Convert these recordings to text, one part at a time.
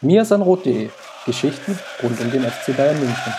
mirsanrot.de Geschichten rund um den FC Bayern München.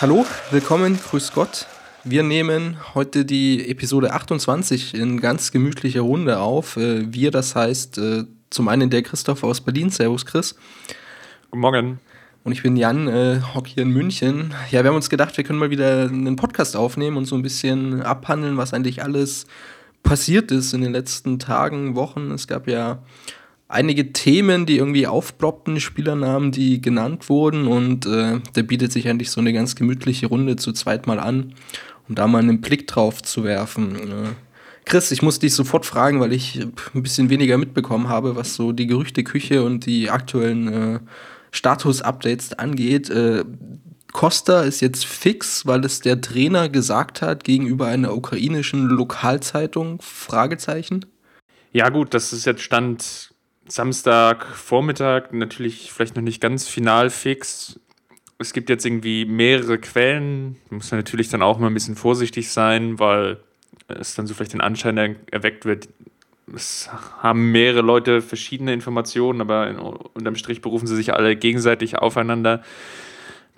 Hallo, willkommen, grüß Gott. Wir nehmen heute die Episode 28 in ganz gemütlicher Runde auf. Äh, wir, das heißt äh, zum einen der Christoph aus Berlin. Servus, Chris. Guten Morgen. Und ich bin Jan, äh, hock hier in München. Ja, wir haben uns gedacht, wir können mal wieder einen Podcast aufnehmen und so ein bisschen abhandeln, was eigentlich alles passiert ist in den letzten Tagen, Wochen. Es gab ja einige Themen, die irgendwie aufploppten, Spielernamen, die genannt wurden und äh, da bietet sich eigentlich so eine ganz gemütliche Runde zu zweit mal an, um da mal einen Blick drauf zu werfen. Äh, Chris, ich muss dich sofort fragen, weil ich ein bisschen weniger mitbekommen habe, was so die Gerüchteküche und die aktuellen äh, Status-Updates angeht. Äh, Costa ist jetzt fix, weil es der Trainer gesagt hat gegenüber einer ukrainischen Lokalzeitung? Fragezeichen. Ja gut, das ist jetzt Stand Samstagvormittag natürlich vielleicht noch nicht ganz final fix. Es gibt jetzt irgendwie mehrere Quellen. Muss man natürlich dann auch mal ein bisschen vorsichtig sein, weil es dann so vielleicht den Anschein erweckt wird, es haben mehrere Leute verschiedene Informationen, aber in, unterm Strich berufen sie sich alle gegenseitig aufeinander.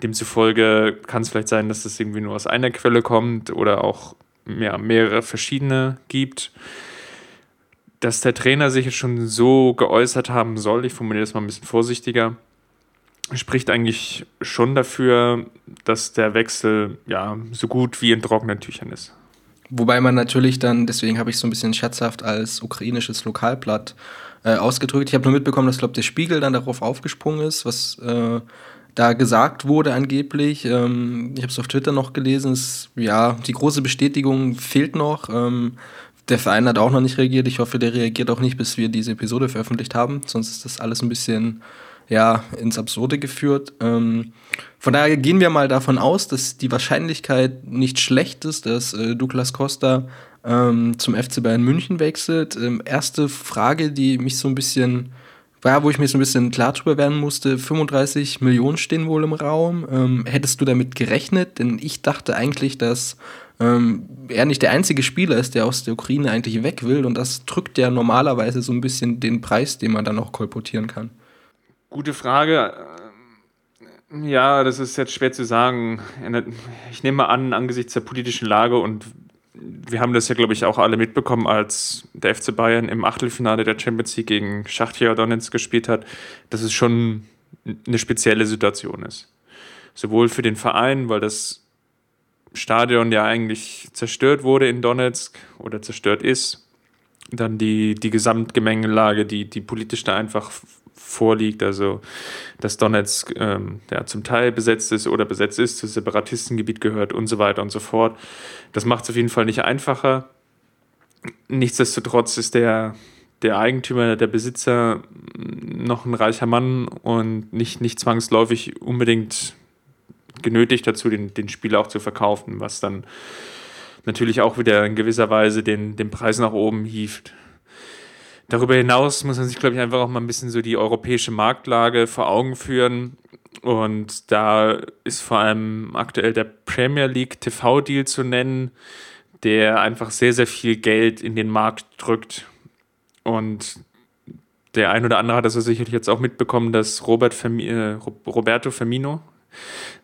Demzufolge kann es vielleicht sein, dass das irgendwie nur aus einer Quelle kommt oder auch ja, mehrere verschiedene gibt dass der Trainer sich jetzt schon so geäußert haben soll, ich formuliere das mal ein bisschen vorsichtiger, spricht eigentlich schon dafür, dass der Wechsel ja so gut wie in trockenen Tüchern ist. Wobei man natürlich dann, deswegen habe ich so ein bisschen scherzhaft als ukrainisches Lokalblatt äh, ausgedrückt. Ich habe nur mitbekommen, dass, glaube der Spiegel dann darauf aufgesprungen ist, was äh, da gesagt wurde angeblich. Ähm, ich habe es auf Twitter noch gelesen. Es, ja, die große Bestätigung fehlt noch. Ähm, der Verein hat auch noch nicht reagiert. Ich hoffe, der reagiert auch nicht, bis wir diese Episode veröffentlicht haben. Sonst ist das alles ein bisschen ja, ins Absurde geführt. Ähm, von daher gehen wir mal davon aus, dass die Wahrscheinlichkeit nicht schlecht ist, dass äh, Douglas Costa ähm, zum FC Bayern München wechselt. Ähm, erste Frage, die mich so ein bisschen, war, wo ich mir so ein bisschen klar drüber werden musste, 35 Millionen stehen wohl im Raum. Ähm, hättest du damit gerechnet? Denn ich dachte eigentlich, dass ähm, er nicht der einzige Spieler ist, der aus der Ukraine eigentlich weg will. Und das drückt ja normalerweise so ein bisschen den Preis, den man dann noch kolportieren kann. Gute Frage. Ja, das ist jetzt schwer zu sagen. Ich nehme an, angesichts der politischen Lage und wir haben das ja, glaube ich, auch alle mitbekommen, als der FC Bayern im Achtelfinale der Champions League gegen Schachtja Donetsk gespielt hat, dass es schon eine spezielle Situation ist. Sowohl für den Verein, weil das Stadion ja eigentlich zerstört wurde in Donetsk oder zerstört ist. Dann die, die Gesamtgemengelage, die, die politisch da einfach vorliegt, also dass Donetsk ähm, ja, zum Teil besetzt ist oder besetzt ist, zu Separatistengebiet gehört und so weiter und so fort. Das macht es auf jeden Fall nicht einfacher. Nichtsdestotrotz ist der, der Eigentümer, der Besitzer noch ein reicher Mann und nicht, nicht zwangsläufig unbedingt genötigt dazu, den, den Spieler auch zu verkaufen, was dann natürlich auch wieder in gewisser Weise den, den Preis nach oben hieft. Darüber hinaus muss man sich, glaube ich, einfach auch mal ein bisschen so die europäische Marktlage vor Augen führen. Und da ist vor allem aktuell der Premier League TV-Deal zu nennen, der einfach sehr, sehr viel Geld in den Markt drückt. Und der ein oder andere hat das sicherlich jetzt auch mitbekommen, dass Robert Firmi äh, Roberto Firmino,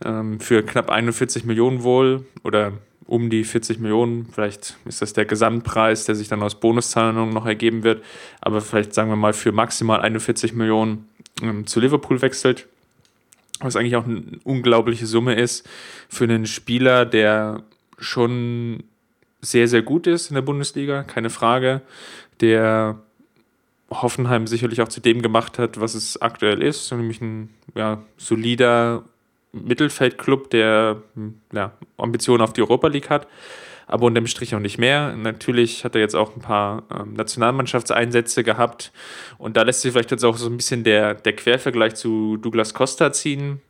ähm, für knapp 41 Millionen wohl oder um die 40 Millionen. Vielleicht ist das der Gesamtpreis, der sich dann aus Bonuszahlungen noch ergeben wird. Aber vielleicht sagen wir mal für maximal 41 Millionen ähm, zu Liverpool wechselt. Was eigentlich auch eine unglaubliche Summe ist für einen Spieler, der schon sehr, sehr gut ist in der Bundesliga, keine Frage. Der Hoffenheim sicherlich auch zu dem gemacht hat, was es aktuell ist, nämlich ein ja, solider Mittelfeldclub, der hm, ja, Ambitionen auf die Europa League hat, aber unterm Strich auch nicht mehr. Natürlich hat er jetzt auch ein paar ähm, Nationalmannschaftseinsätze gehabt und da lässt sich vielleicht jetzt auch so ein bisschen der, der Quervergleich zu Douglas Costa ziehen.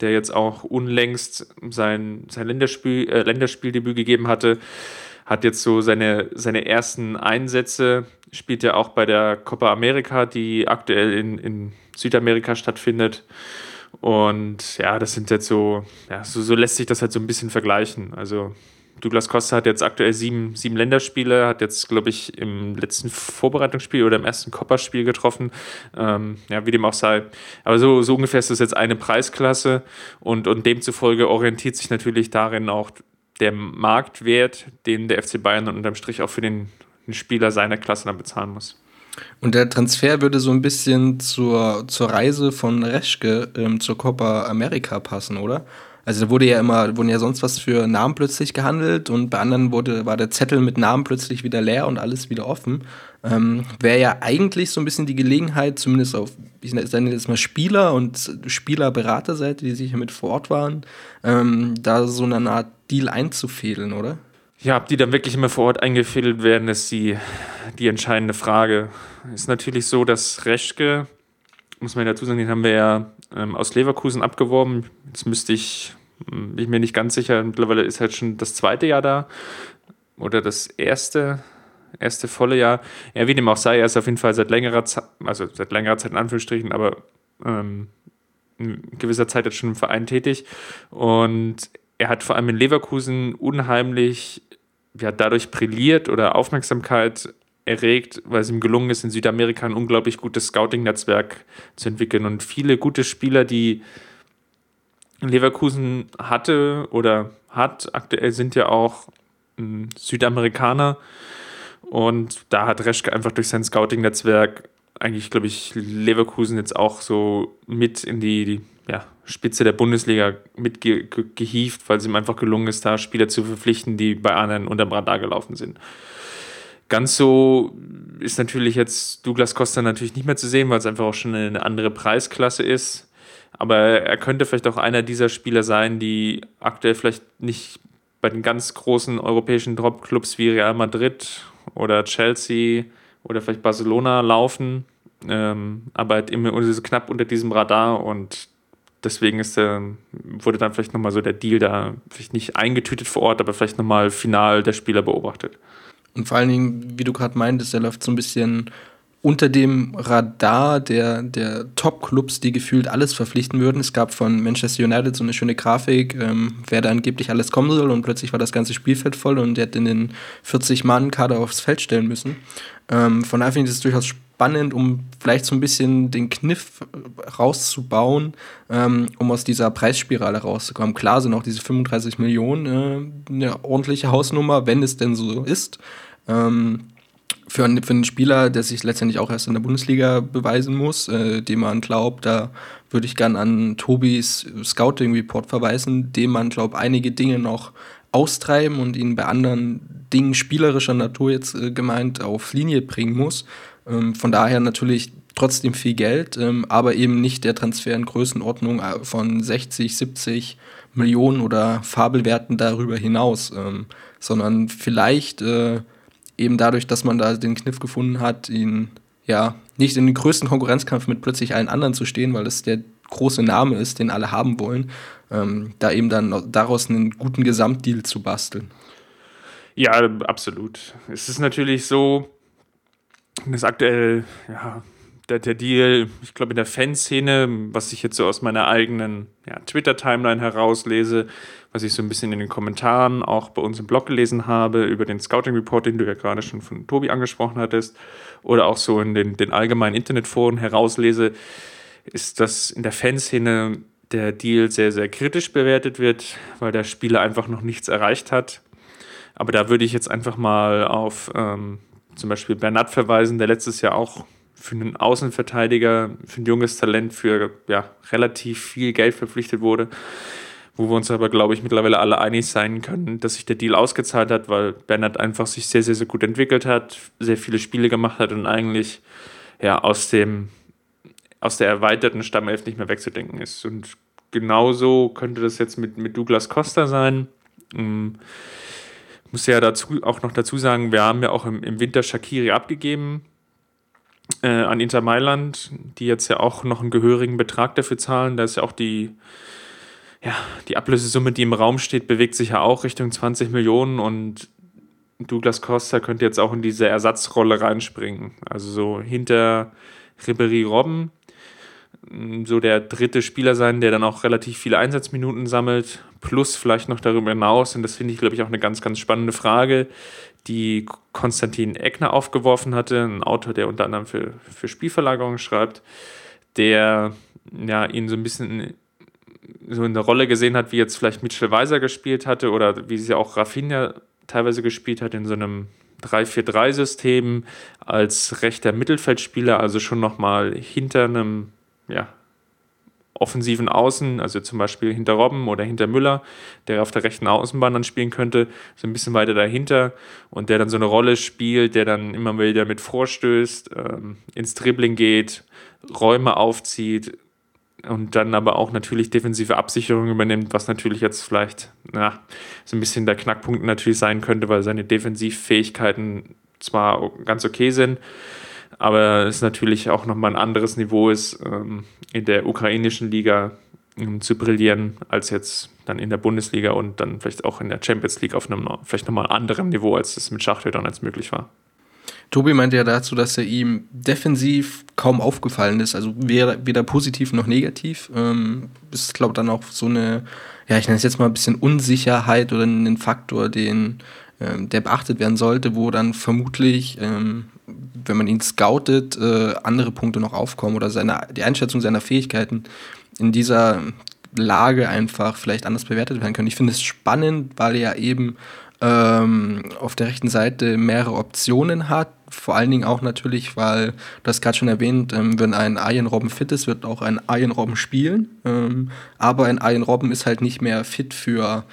der jetzt auch unlängst sein, sein Länderspiel, äh, Länderspieldebüt gegeben hatte, hat jetzt so seine, seine ersten Einsätze, spielt ja auch bei der Copa America, die aktuell in, in Südamerika stattfindet. Und ja, das sind jetzt so, ja, so, so lässt sich das halt so ein bisschen vergleichen. Also Douglas Costa hat jetzt aktuell sieben, sieben Länderspiele, hat jetzt, glaube ich, im letzten Vorbereitungsspiel oder im ersten Copper-Spiel getroffen. Ähm, ja, wie dem auch sei. Aber so, so ungefähr ist das jetzt eine Preisklasse und, und demzufolge orientiert sich natürlich darin auch der Marktwert, den der FC Bayern unterm Strich auch für den, den Spieler seiner Klasse dann bezahlen muss. Und der Transfer würde so ein bisschen zur, zur Reise von Reschke ähm, zur Copa America passen, oder? Also da wurde ja immer, wurden ja sonst was für Namen plötzlich gehandelt und bei anderen wurde, war der Zettel mit Namen plötzlich wieder leer und alles wieder offen. Ähm, Wäre ja eigentlich so ein bisschen die Gelegenheit, zumindest auf, ich nenne jetzt mal Spieler und Spielerberaterseite, die sicher mit vor Ort waren, ähm, da so eine Art Deal einzufädeln, oder? Ja, ob die dann wirklich immer vor Ort eingefädelt werden, ist die, die entscheidende Frage. Ist natürlich so, dass Reschke, muss man dazu sagen, den haben wir ja ähm, aus Leverkusen abgeworben. Jetzt müsste ich, hm, bin ich mir nicht ganz sicher, mittlerweile ist halt schon das zweite Jahr da oder das erste, erste volle Jahr. Ja, wie dem auch sei, er ist auf jeden Fall seit längerer Zeit, also seit längerer Zeit in Anführungsstrichen, aber ähm, in gewisser Zeit jetzt schon im Verein tätig und er hat vor allem in Leverkusen unheimlich ja, dadurch brilliert oder Aufmerksamkeit erregt, weil es ihm gelungen ist, in Südamerika ein unglaublich gutes Scouting-Netzwerk zu entwickeln. Und viele gute Spieler, die Leverkusen hatte oder hat, aktuell sind ja auch Südamerikaner. Und da hat Reschke einfach durch sein Scouting-Netzwerk eigentlich, glaube ich, Leverkusen jetzt auch so mit in die, die ja, Spitze der Bundesliga mitgehievt, weil es ihm einfach gelungen ist, da Spieler zu verpflichten, die bei anderen unterm Radar gelaufen sind. Ganz so ist natürlich jetzt Douglas Costa natürlich nicht mehr zu sehen, weil es einfach auch schon eine andere Preisklasse ist. Aber er könnte vielleicht auch einer dieser Spieler sein, die aktuell vielleicht nicht bei den ganz großen europäischen Top-Clubs wie Real Madrid oder Chelsea oder vielleicht Barcelona laufen, ähm, aber halt immer knapp unter diesem Radar und deswegen ist der, wurde dann vielleicht nochmal so der Deal da, vielleicht nicht eingetütet vor Ort, aber vielleicht nochmal final der Spieler beobachtet. Und vor allen Dingen, wie du gerade meintest, der läuft so ein bisschen unter dem Radar der, der Top-Clubs, die gefühlt alles verpflichten würden. Es gab von Manchester United so eine schöne Grafik, ähm, wer da angeblich alles kommen soll und plötzlich war das ganze Spielfeld voll und der hat in den 40-Mann-Kader aufs Feld stellen müssen. Ähm, von daher finde ich das durchaus spannend, um vielleicht so ein bisschen den Kniff rauszubauen, ähm, um aus dieser Preisspirale rauszukommen. Klar sind auch diese 35 Millionen äh, eine ordentliche Hausnummer, wenn es denn so ist. Ähm, für, einen, für einen Spieler, der sich letztendlich auch erst in der Bundesliga beweisen muss, äh, dem man glaubt, da würde ich gern an Tobis Scouting Report verweisen, dem man glaubt, einige Dinge noch austreiben und ihn bei anderen Dingen spielerischer Natur jetzt äh, gemeint auf Linie bringen muss. Ähm, von daher natürlich trotzdem viel Geld, ähm, aber eben nicht der Transfer in Größenordnung äh, von 60, 70 Millionen oder Fabelwerten darüber hinaus, ähm, sondern vielleicht äh, eben dadurch, dass man da den Kniff gefunden hat, ihn ja nicht in den größten Konkurrenzkampf mit plötzlich allen anderen zu stehen, weil es der große Name ist, den alle haben wollen, ähm, da eben dann daraus einen guten Gesamtdeal zu basteln. Ja, absolut. Es ist natürlich so, dass aktuell ja, der, der Deal, ich glaube, in der Fanszene, was ich jetzt so aus meiner eigenen ja, Twitter-Timeline herauslese, was ich so ein bisschen in den Kommentaren auch bei uns im Blog gelesen habe, über den Scouting Report, den du ja gerade schon von Tobi angesprochen hattest, oder auch so in den, den allgemeinen Internetforen herauslese, ist, dass in der Fanszene der Deal sehr, sehr kritisch bewertet wird, weil der Spieler einfach noch nichts erreicht hat. Aber da würde ich jetzt einfach mal auf ähm, zum Beispiel Bernat verweisen, der letztes Jahr auch für einen Außenverteidiger, für ein junges Talent, für ja, relativ viel Geld verpflichtet wurde. Wo wir uns aber, glaube ich, mittlerweile alle einig sein können, dass sich der Deal ausgezahlt hat, weil Bernat einfach sich sehr, sehr, sehr gut entwickelt hat, sehr viele Spiele gemacht hat und eigentlich ja, aus, dem, aus der erweiterten Stammelf nicht mehr wegzudenken ist. Und genauso könnte das jetzt mit, mit Douglas Costa sein. Ähm, muss ja dazu auch noch dazu sagen, wir haben ja auch im, im Winter Shakiri abgegeben äh, an Inter Mailand, die jetzt ja auch noch einen gehörigen Betrag dafür zahlen. Da ist ja auch die, ja, die Ablösesumme, die im Raum steht, bewegt sich ja auch Richtung 20 Millionen und Douglas Costa könnte jetzt auch in diese Ersatzrolle reinspringen. Also so hinter Ribery Robben, so der dritte Spieler sein, der dann auch relativ viele Einsatzminuten sammelt, plus vielleicht noch darüber hinaus. Und das finde ich, glaube ich, auch eine ganz, ganz spannende Frage, die Konstantin Eckner aufgeworfen hatte, ein Autor, der unter anderem für, für Spielverlagerungen schreibt, der ja ihn so ein bisschen so in der Rolle gesehen hat, wie jetzt vielleicht Mitchell Weiser gespielt hatte oder wie sie auch Rafinha teilweise gespielt hat in so einem 3-4-3-System als rechter Mittelfeldspieler, also schon nochmal hinter einem ja, offensiven Außen, also zum Beispiel hinter Robben oder hinter Müller, der auf der rechten Außenbahn dann spielen könnte, so ein bisschen weiter dahinter und der dann so eine Rolle spielt, der dann immer wieder mit vorstößt, ähm, ins Dribbling geht, Räume aufzieht, und dann aber auch natürlich defensive Absicherung übernimmt, was natürlich jetzt vielleicht na, so ein bisschen der Knackpunkt natürlich sein könnte, weil seine Defensivfähigkeiten zwar ganz okay sind, aber es natürlich auch nochmal ein anderes Niveau ist, ähm, in der ukrainischen Liga ähm, zu brillieren, als jetzt dann in der Bundesliga und dann vielleicht auch in der Champions League auf einem vielleicht nochmal anderen Niveau, als es mit Schachteln als möglich war. Tobi meinte ja dazu, dass er ihm defensiv kaum aufgefallen ist, also weder, positiv noch negativ. Ähm, ist, glaube dann auch so eine, ja, ich nenne es jetzt mal ein bisschen Unsicherheit oder ein Faktor, den, ähm, der beachtet werden sollte, wo dann vermutlich, ähm, wenn man ihn scoutet, äh, andere Punkte noch aufkommen oder seine, die Einschätzung seiner Fähigkeiten in dieser Lage einfach vielleicht anders bewertet werden können. Ich finde es spannend, weil er eben ähm, auf der rechten Seite mehrere Optionen hat. Vor allen Dingen auch natürlich, weil, du hast gerade schon erwähnt, ähm, wenn ein Arjen Robben fit ist, wird auch ein Arjen Robben spielen. Ähm, aber ein Arjen Robben ist halt nicht mehr fit für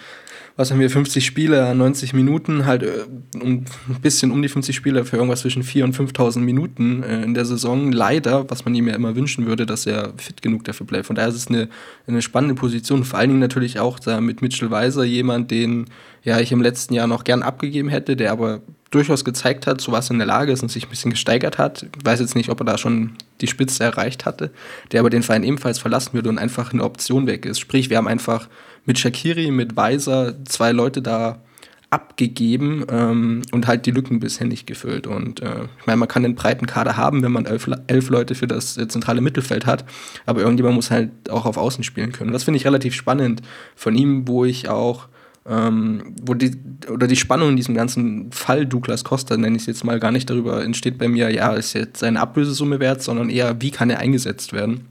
was haben wir, 50 Spiele, 90 Minuten, halt äh, ein bisschen um die 50 Spiele für irgendwas zwischen 4.000 und 5.000 Minuten äh, in der Saison. Leider, was man ihm ja immer wünschen würde, dass er fit genug dafür bleibt. Von daher ist es eine, eine spannende Position. Vor allen Dingen natürlich auch da mit Mitchell Weiser jemand, den ja ich im letzten Jahr noch gern abgegeben hätte, der aber durchaus gezeigt hat, zu was er in der Lage ist und sich ein bisschen gesteigert hat. Ich weiß jetzt nicht, ob er da schon die Spitze erreicht hatte, der aber den Verein ebenfalls verlassen würde und einfach eine Option weg ist. Sprich, wir haben einfach mit Shakiri, mit Weiser zwei Leute da abgegeben ähm, und halt die Lücken bisher nicht gefüllt. Und äh, ich meine, man kann einen breiten Kader haben, wenn man elf, elf Leute für das äh, zentrale Mittelfeld hat, aber irgendjemand muss halt auch auf Außen spielen können. Das finde ich relativ spannend von ihm, wo ich auch ähm, wo die, oder die Spannung in diesem ganzen Fall Douglas Costa, nenne ich es jetzt mal, gar nicht darüber entsteht bei mir, ja, ist jetzt seine Ablösesumme wert, sondern eher, wie kann er eingesetzt werden.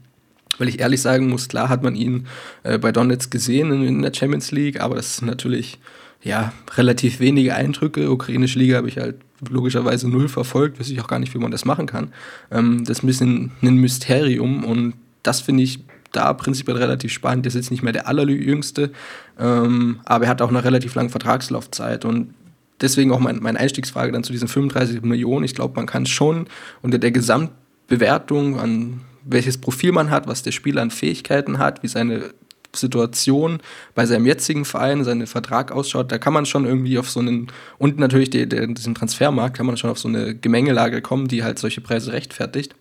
Weil ich ehrlich sagen muss, klar hat man ihn äh, bei Donetsk gesehen in, in, der Champions League, aber das ist natürlich ja relativ wenige Eindrücke. Ukrainische Liga habe ich halt logischerweise null verfolgt, weiß ich auch gar nicht, wie man das machen kann. Ähm, das ist ein bisschen ein Mysterium und das finde ich da prinzipiell relativ spannend. Der ist jetzt nicht mehr der allerjüngste, ähm, aber er hat auch eine relativ lange Vertragslaufzeit und deswegen auch mein, meine Einstiegsfrage dann zu diesen 35 Millionen. Ich glaube, man kann schon unter der Gesamtbewertung an welches Profil man hat, was der Spieler an Fähigkeiten hat, wie seine Situation bei seinem jetzigen Verein, seinen Vertrag ausschaut, da kann man schon irgendwie auf so einen, und natürlich die, die, diesen Transfermarkt, kann man schon auf so eine Gemengelage kommen, die halt solche Preise rechtfertigt.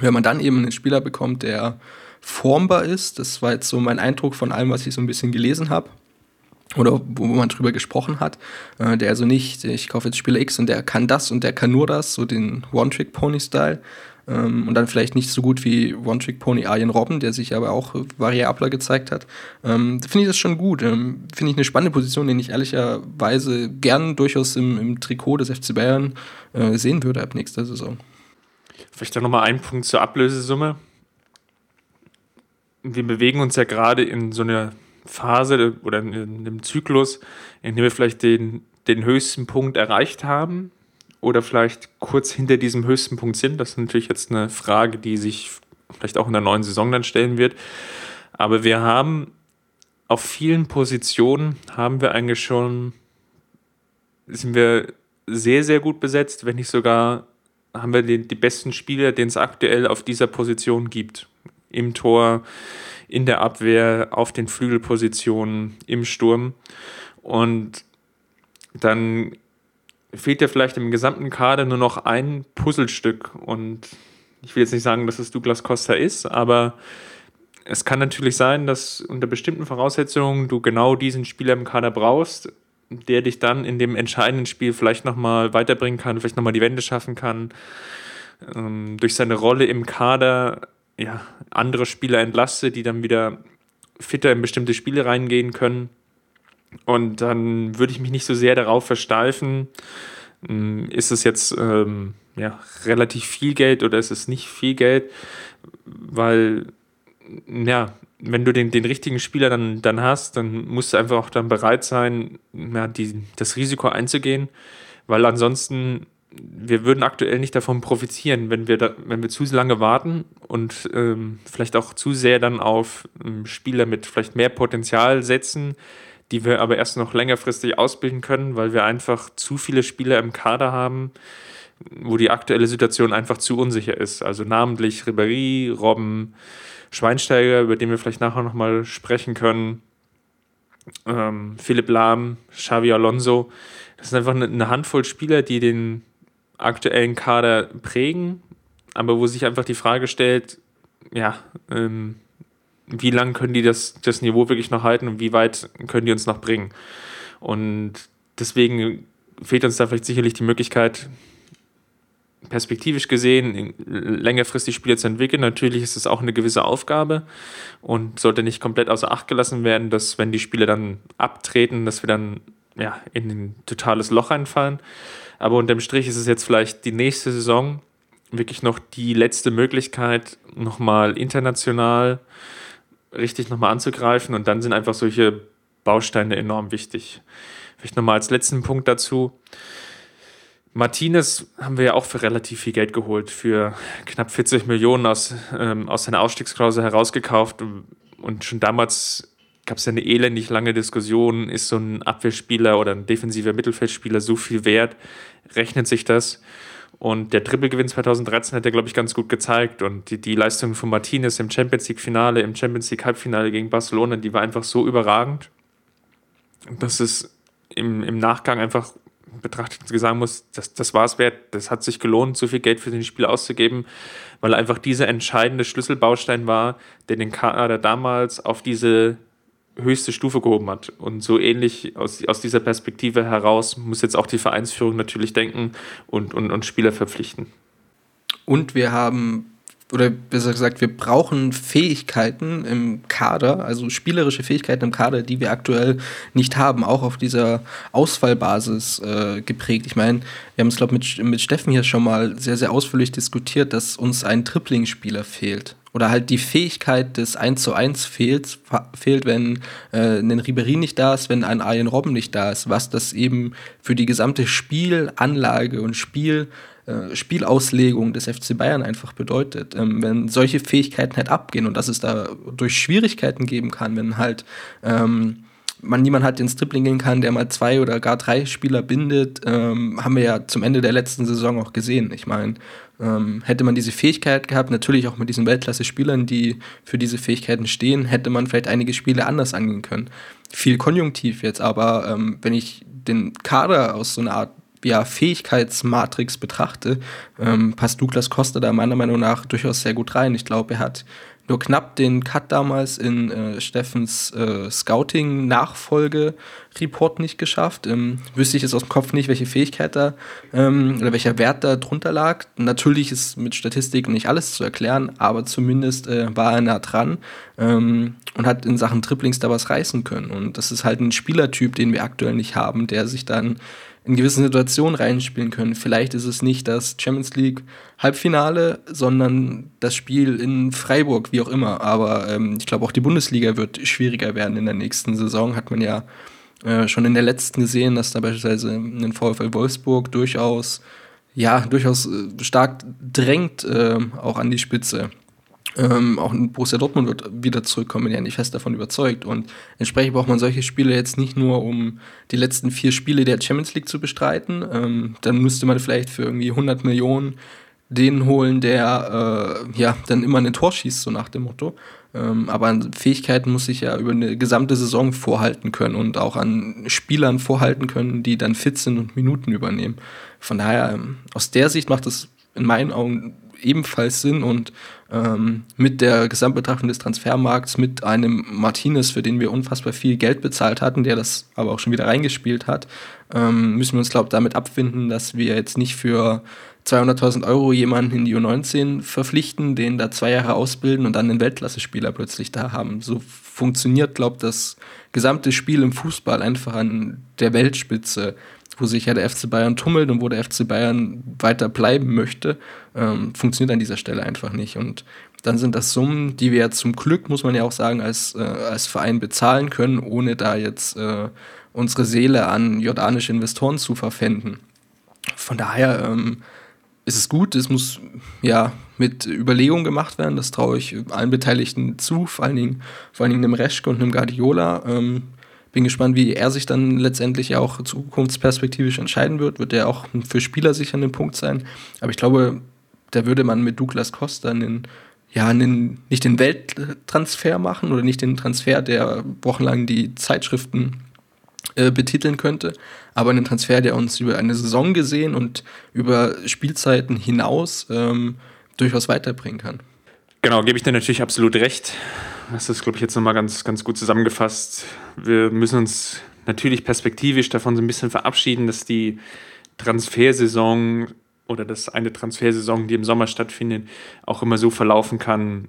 Wenn man dann eben einen Spieler bekommt, der formbar ist, das war jetzt so mein Eindruck von allem, was ich so ein bisschen gelesen habe, oder wo man drüber gesprochen hat, äh, der also nicht, ich kaufe jetzt Spieler X und der kann das und der kann nur das, so den One-Trick-Pony-Style, und dann vielleicht nicht so gut wie One-Trick-Pony Arjen Robben, der sich aber auch variabler gezeigt hat. Ähm, Finde ich das schon gut. Ähm, Finde ich eine spannende Position, den ich ehrlicherweise gern durchaus im, im Trikot des FC Bayern äh, sehen würde ab nächster Saison. Vielleicht dann nochmal ein Punkt zur Ablösesumme. Wir bewegen uns ja gerade in so einer Phase oder in einem Zyklus, in dem wir vielleicht den, den höchsten Punkt erreicht haben oder vielleicht kurz hinter diesem höchsten Punkt sind. Das ist natürlich jetzt eine Frage, die sich vielleicht auch in der neuen Saison dann stellen wird. Aber wir haben auf vielen Positionen haben wir eigentlich schon, sind wir sehr, sehr gut besetzt, wenn nicht sogar haben wir die, die besten Spieler, den es aktuell auf dieser Position gibt. Im Tor, in der Abwehr, auf den Flügelpositionen, im Sturm. Und dann fehlt ja vielleicht im gesamten Kader nur noch ein Puzzlestück. Und ich will jetzt nicht sagen, dass es Douglas Costa ist, aber es kann natürlich sein, dass unter bestimmten Voraussetzungen du genau diesen Spieler im Kader brauchst, der dich dann in dem entscheidenden Spiel vielleicht nochmal weiterbringen kann, vielleicht nochmal die Wende schaffen kann, ähm, durch seine Rolle im Kader ja, andere Spieler entlastet, die dann wieder fitter in bestimmte Spiele reingehen können. Und dann würde ich mich nicht so sehr darauf versteifen, ähm, ist es jetzt ähm, ja, relativ viel Geld oder ist es nicht viel Geld, weil ja, wenn du den, den richtigen Spieler dann, dann hast, dann musst du einfach auch dann bereit sein, ja, die, das Risiko einzugehen, weil ansonsten, wir würden aktuell nicht davon profitieren, wenn wir, da, wenn wir zu lange warten und ähm, vielleicht auch zu sehr dann auf ähm, Spieler mit vielleicht mehr Potenzial setzen, die wir aber erst noch längerfristig ausbilden können, weil wir einfach zu viele Spieler im Kader haben, wo die aktuelle Situation einfach zu unsicher ist. Also namentlich Ribéry, Robben, Schweinsteiger, über den wir vielleicht nachher nochmal sprechen können, ähm, Philipp Lahm, Xavi Alonso. Das sind einfach eine Handvoll Spieler, die den aktuellen Kader prägen, aber wo sich einfach die Frage stellt, ja, ähm, wie lange können die das, das Niveau wirklich noch halten und wie weit können die uns noch bringen? Und deswegen fehlt uns da vielleicht sicherlich die Möglichkeit, perspektivisch gesehen, längerfristig Spieler zu entwickeln. Natürlich ist es auch eine gewisse Aufgabe und sollte nicht komplett außer Acht gelassen werden, dass wenn die Spieler dann abtreten, dass wir dann ja, in ein totales Loch reinfallen. Aber unterm Strich ist es jetzt vielleicht die nächste Saison wirklich noch die letzte Möglichkeit, nochmal international richtig nochmal anzugreifen und dann sind einfach solche Bausteine enorm wichtig. Vielleicht nochmal als letzten Punkt dazu. Martinez haben wir ja auch für relativ viel Geld geholt, für knapp 40 Millionen aus, ähm, aus seiner Ausstiegsklausel herausgekauft. Und schon damals gab es ja eine elendig lange Diskussion, ist so ein Abwehrspieler oder ein defensiver Mittelfeldspieler so viel wert? Rechnet sich das? Und der Trippelgewinn 2013 hat er, glaube ich, ganz gut gezeigt. Und die, die Leistung von Martinez im Champions League-Finale, im Champions League-Halbfinale gegen Barcelona, die war einfach so überragend, dass es im, im Nachgang einfach betrachtet sagen muss, das, das war es wert, das hat sich gelohnt, so viel Geld für den Spiel auszugeben, weil einfach dieser entscheidende Schlüsselbaustein war, der den Kader damals auf diese höchste Stufe gehoben hat. Und so ähnlich aus, aus dieser Perspektive heraus muss jetzt auch die Vereinsführung natürlich denken und, und, und Spieler verpflichten. Und wir haben oder besser gesagt, wir brauchen Fähigkeiten im Kader, also spielerische Fähigkeiten im Kader, die wir aktuell nicht haben, auch auf dieser Ausfallbasis äh, geprägt. Ich meine, wir haben es, glaube ich, mit, mit Steffen hier schon mal sehr, sehr ausführlich diskutiert, dass uns ein Tripling-Spieler fehlt. Oder halt die Fähigkeit des 1 zu 1 fehlt, fehlt wenn äh, ein Ribery nicht da ist, wenn ein Arjen Robben nicht da ist, was das eben für die gesamte Spielanlage und Spiel äh, Spielauslegung des FC Bayern einfach bedeutet. Ähm, wenn solche Fähigkeiten halt abgehen und dass es da durch Schwierigkeiten geben kann, wenn halt ähm, man niemand hat, den Stripling gehen kann, der mal zwei oder gar drei Spieler bindet, ähm, haben wir ja zum Ende der letzten Saison auch gesehen. Ich meine, ähm, hätte man diese Fähigkeit gehabt, natürlich auch mit diesen Weltklasse-Spielern, die für diese Fähigkeiten stehen, hätte man vielleicht einige Spiele anders angehen können. Viel konjunktiv jetzt, aber ähm, wenn ich den Kader aus so einer Art ja, Fähigkeitsmatrix betrachte, ähm, passt Douglas Costa da meiner Meinung nach durchaus sehr gut rein. Ich glaube, er hat nur knapp den Cut damals in äh, Steffens äh, Scouting-Nachfolge-Report nicht geschafft. Ähm, wüsste ich jetzt aus dem Kopf nicht, welche Fähigkeit da ähm, oder welcher Wert da drunter lag. Natürlich ist mit Statistik nicht alles zu erklären, aber zumindest äh, war er nah dran ähm, und hat in Sachen Triplings da was reißen können. Und das ist halt ein Spielertyp, den wir aktuell nicht haben, der sich dann in gewissen Situationen reinspielen können. Vielleicht ist es nicht das Champions League Halbfinale, sondern das Spiel in Freiburg, wie auch immer. Aber ähm, ich glaube, auch die Bundesliga wird schwieriger werden in der nächsten Saison. Hat man ja äh, schon in der letzten gesehen, dass da beispielsweise ein VfL Wolfsburg durchaus, ja, durchaus äh, stark drängt, äh, auch an die Spitze. Ähm, auch Borussia Dortmund wird wieder zurückkommen, bin ja nicht fest davon überzeugt. Und entsprechend braucht man solche Spiele jetzt nicht nur, um die letzten vier Spiele der Champions League zu bestreiten. Ähm, dann müsste man vielleicht für irgendwie 100 Millionen den holen, der äh, ja dann immer ein Tor schießt, so nach dem Motto. Ähm, aber an Fähigkeiten muss sich ja über eine gesamte Saison vorhalten können und auch an Spielern vorhalten können, die dann fit sind und Minuten übernehmen. Von daher, ähm, aus der Sicht macht es in meinen Augen ebenfalls Sinn und ähm, mit der Gesamtbetrachtung des Transfermarkts, mit einem Martinez, für den wir unfassbar viel Geld bezahlt hatten, der das aber auch schon wieder reingespielt hat, ähm, müssen wir uns, glaube ich, damit abfinden, dass wir jetzt nicht für 200.000 Euro jemanden in die U19 verpflichten, den da zwei Jahre ausbilden und dann einen Weltklasse-Spieler plötzlich da haben. So funktioniert, glaube ich, das gesamte Spiel im Fußball einfach an der Weltspitze, wo sich ja der FC Bayern tummelt und wo der FC Bayern weiter bleiben möchte, ähm, funktioniert an dieser Stelle einfach nicht. Und dann sind das Summen, die wir ja zum Glück, muss man ja auch sagen, als, äh, als Verein bezahlen können, ohne da jetzt äh, unsere Seele an jordanische Investoren zu verpfänden. Von daher ähm, ist es gut, es muss ja mit Überlegung gemacht werden, das traue ich allen Beteiligten zu, vor allen Dingen, vor allen Dingen dem Reschke und dem Guardiola. Ähm, bin gespannt, wie er sich dann letztendlich auch zukunftsperspektivisch entscheiden wird. Wird er auch für Spieler sicher ein Punkt sein. Aber ich glaube, da würde man mit Douglas Costa einen, ja, einen, nicht den Welttransfer machen oder nicht den Transfer, der wochenlang die Zeitschriften äh, betiteln könnte, aber einen Transfer, der uns über eine Saison gesehen und über Spielzeiten hinaus ähm, durchaus weiterbringen kann. Genau, gebe ich dir natürlich absolut recht. Das ist, glaube ich, jetzt nochmal ganz, ganz gut zusammengefasst. Wir müssen uns natürlich perspektivisch davon so ein bisschen verabschieden, dass die Transfersaison oder dass eine Transfersaison, die im Sommer stattfindet, auch immer so verlaufen kann,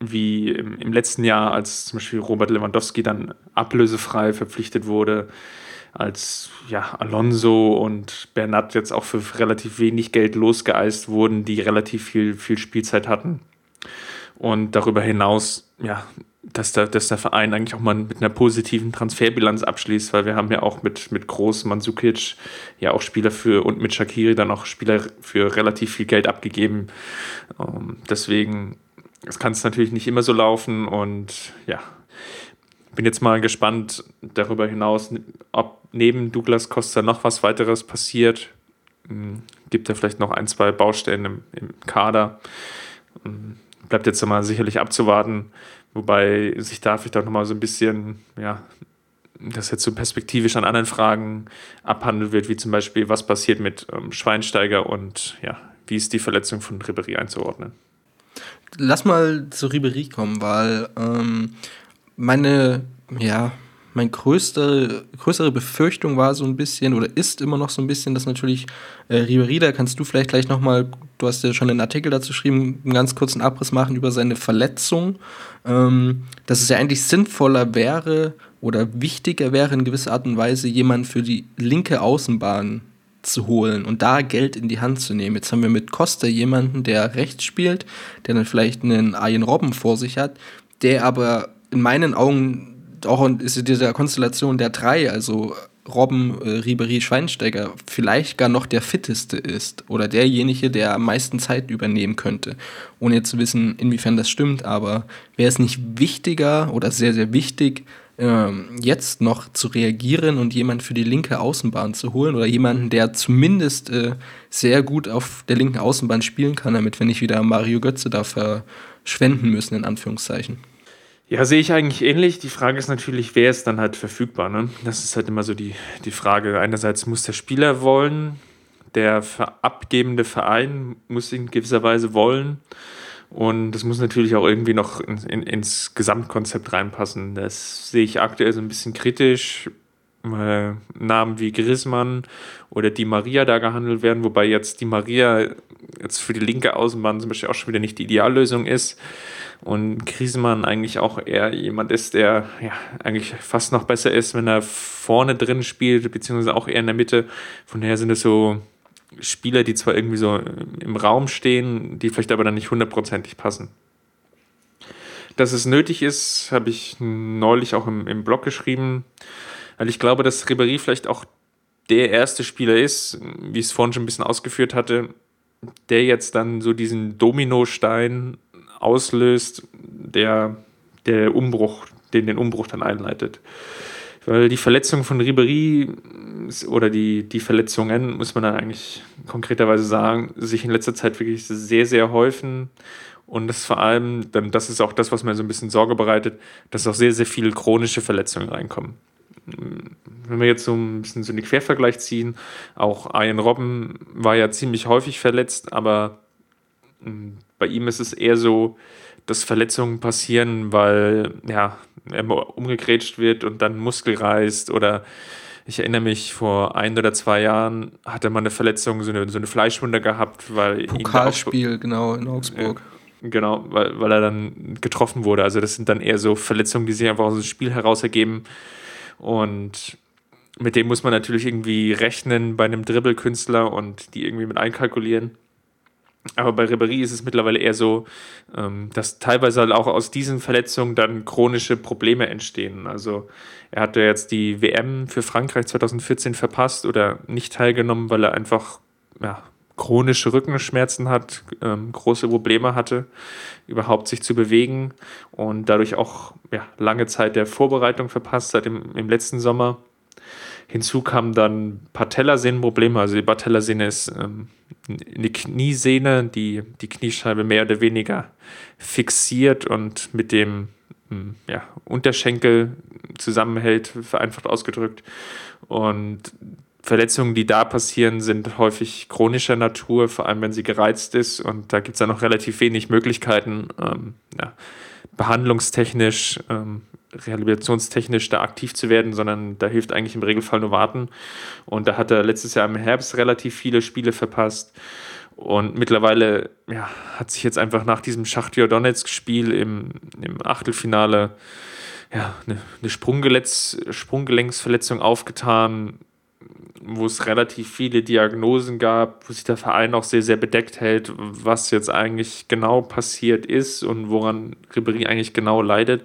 wie im, im letzten Jahr, als zum Beispiel Robert Lewandowski dann ablösefrei verpflichtet wurde, als ja, Alonso und Bernat jetzt auch für relativ wenig Geld losgeeist wurden, die relativ viel, viel Spielzeit hatten. Und darüber hinaus, ja, dass der, dass der Verein eigentlich auch mal mit einer positiven Transferbilanz abschließt, weil wir haben ja auch mit, mit Groß, Mandzukic ja auch Spieler für und mit Shakiri dann auch Spieler für relativ viel Geld abgegeben. Ähm, deswegen es kann es natürlich nicht immer so laufen und ja, bin jetzt mal gespannt darüber hinaus, ob neben Douglas Costa noch was weiteres passiert. Hm, gibt er vielleicht noch ein, zwei Baustellen im, im Kader. Bleibt jetzt mal sicherlich abzuwarten, wobei sich da vielleicht auch nochmal so ein bisschen, ja, das jetzt so perspektivisch an anderen Fragen abhandelt wird, wie zum Beispiel, was passiert mit ähm, Schweinsteiger und ja, wie ist die Verletzung von Ribéry einzuordnen? Lass mal zu Ribery kommen, weil ähm, meine, ja, meine größte, größere Befürchtung war so ein bisschen oder ist immer noch so ein bisschen, dass natürlich äh, Ribery, da kannst du vielleicht gleich nochmal, du hast ja schon einen Artikel dazu geschrieben, einen ganz kurzen Abriss machen über seine Verletzung, ähm, dass es ja eigentlich sinnvoller wäre oder wichtiger wäre in gewisser Art und Weise, jemanden für die linke Außenbahn zu holen und da Geld in die Hand zu nehmen. Jetzt haben wir mit Costa jemanden, der rechts spielt, der dann vielleicht einen Ian Robben vor sich hat, der aber in meinen Augen auch in dieser Konstellation der drei, also Robben, äh, Ribery, Schweinsteiger, vielleicht gar noch der fitteste ist oder derjenige, der am meisten Zeit übernehmen könnte. Ohne jetzt zu wissen, inwiefern das stimmt, aber wäre es nicht wichtiger oder sehr, sehr wichtig, ähm, jetzt noch zu reagieren und jemanden für die linke Außenbahn zu holen oder jemanden, der zumindest äh, sehr gut auf der linken Außenbahn spielen kann, damit wir nicht wieder Mario Götze da verschwenden müssen, in Anführungszeichen. Ja, sehe ich eigentlich ähnlich. Die Frage ist natürlich, wer ist dann halt verfügbar? Ne? Das ist halt immer so die, die Frage. Einerseits muss der Spieler wollen, der abgebende Verein muss in gewisser Weise wollen. Und das muss natürlich auch irgendwie noch in, in, ins Gesamtkonzept reinpassen. Das sehe ich aktuell so ein bisschen kritisch. Namen wie Griezmann oder Di Maria da gehandelt werden, wobei jetzt Di Maria jetzt für die linke Außenbahn zum Beispiel auch schon wieder nicht die Ideallösung ist und Griezmann eigentlich auch eher jemand ist, der ja eigentlich fast noch besser ist, wenn er vorne drin spielt, beziehungsweise auch eher in der Mitte. Von daher sind es so Spieler, die zwar irgendwie so im Raum stehen, die vielleicht aber dann nicht hundertprozentig passen. Dass es nötig ist, habe ich neulich auch im, im Blog geschrieben, weil ich glaube, dass Ribéry vielleicht auch der erste Spieler ist, wie ich es vorhin schon ein bisschen ausgeführt hatte, der jetzt dann so diesen Dominostein auslöst, der der Umbruch, den den Umbruch dann einleitet. Weil die Verletzung von Ribery oder die, die Verletzungen, muss man dann eigentlich konkreterweise sagen, sich in letzter Zeit wirklich sehr, sehr häufen. Und das vor allem, dann, das ist auch das, was mir so ein bisschen Sorge bereitet, dass auch sehr, sehr viele chronische Verletzungen reinkommen. Wenn wir jetzt so ein bisschen so einen Quervergleich ziehen, auch Ian Robben war ja ziemlich häufig verletzt, aber Bei ihm ist es eher so, dass Verletzungen passieren, weil ja, er umgegrätscht wird und dann Muskel reißt oder ich erinnere mich, vor ein oder zwei Jahren hatte man eine Verletzung, so eine, so eine Fleischwunde gehabt, weil. Pokalspiel, genau, in Augsburg. Äh, genau, weil, weil er dann getroffen wurde. Also, das sind dann eher so Verletzungen, die sich einfach aus dem Spiel heraus ergeben. Und mit dem muss man natürlich irgendwie rechnen bei einem Dribbelkünstler und die irgendwie mit einkalkulieren. Aber bei Ribéry ist es mittlerweile eher so, ähm, dass teilweise halt auch aus diesen Verletzungen dann chronische Probleme entstehen. Also er hatte jetzt die WM für Frankreich 2014 verpasst oder nicht teilgenommen, weil er einfach ja, chronische Rückenschmerzen hat, ähm, große Probleme hatte, überhaupt sich zu bewegen und dadurch auch ja, lange Zeit der Vorbereitung verpasst hat im, im letzten Sommer. Hinzu kamen dann Patellasehnenprobleme. Also die Patellasehne ist ähm, eine Kniesehne, die die Kniescheibe mehr oder weniger fixiert und mit dem hm, ja, Unterschenkel zusammenhält, vereinfacht ausgedrückt. Und Verletzungen, die da passieren, sind häufig chronischer Natur, vor allem wenn sie gereizt ist. Und da gibt es dann noch relativ wenig Möglichkeiten, ähm, ja, behandlungstechnisch ähm, rehabilitationstechnisch da aktiv zu werden, sondern da hilft eigentlich im Regelfall nur warten. Und da hat er letztes Jahr im Herbst relativ viele Spiele verpasst. Und mittlerweile ja, hat sich jetzt einfach nach diesem Schachtjör Donetsk-Spiel im, im Achtelfinale ja, eine, eine Sprunggelenksverletzung aufgetan, wo es relativ viele Diagnosen gab, wo sich der Verein auch sehr, sehr bedeckt hält, was jetzt eigentlich genau passiert ist und woran Ribéry eigentlich genau leidet.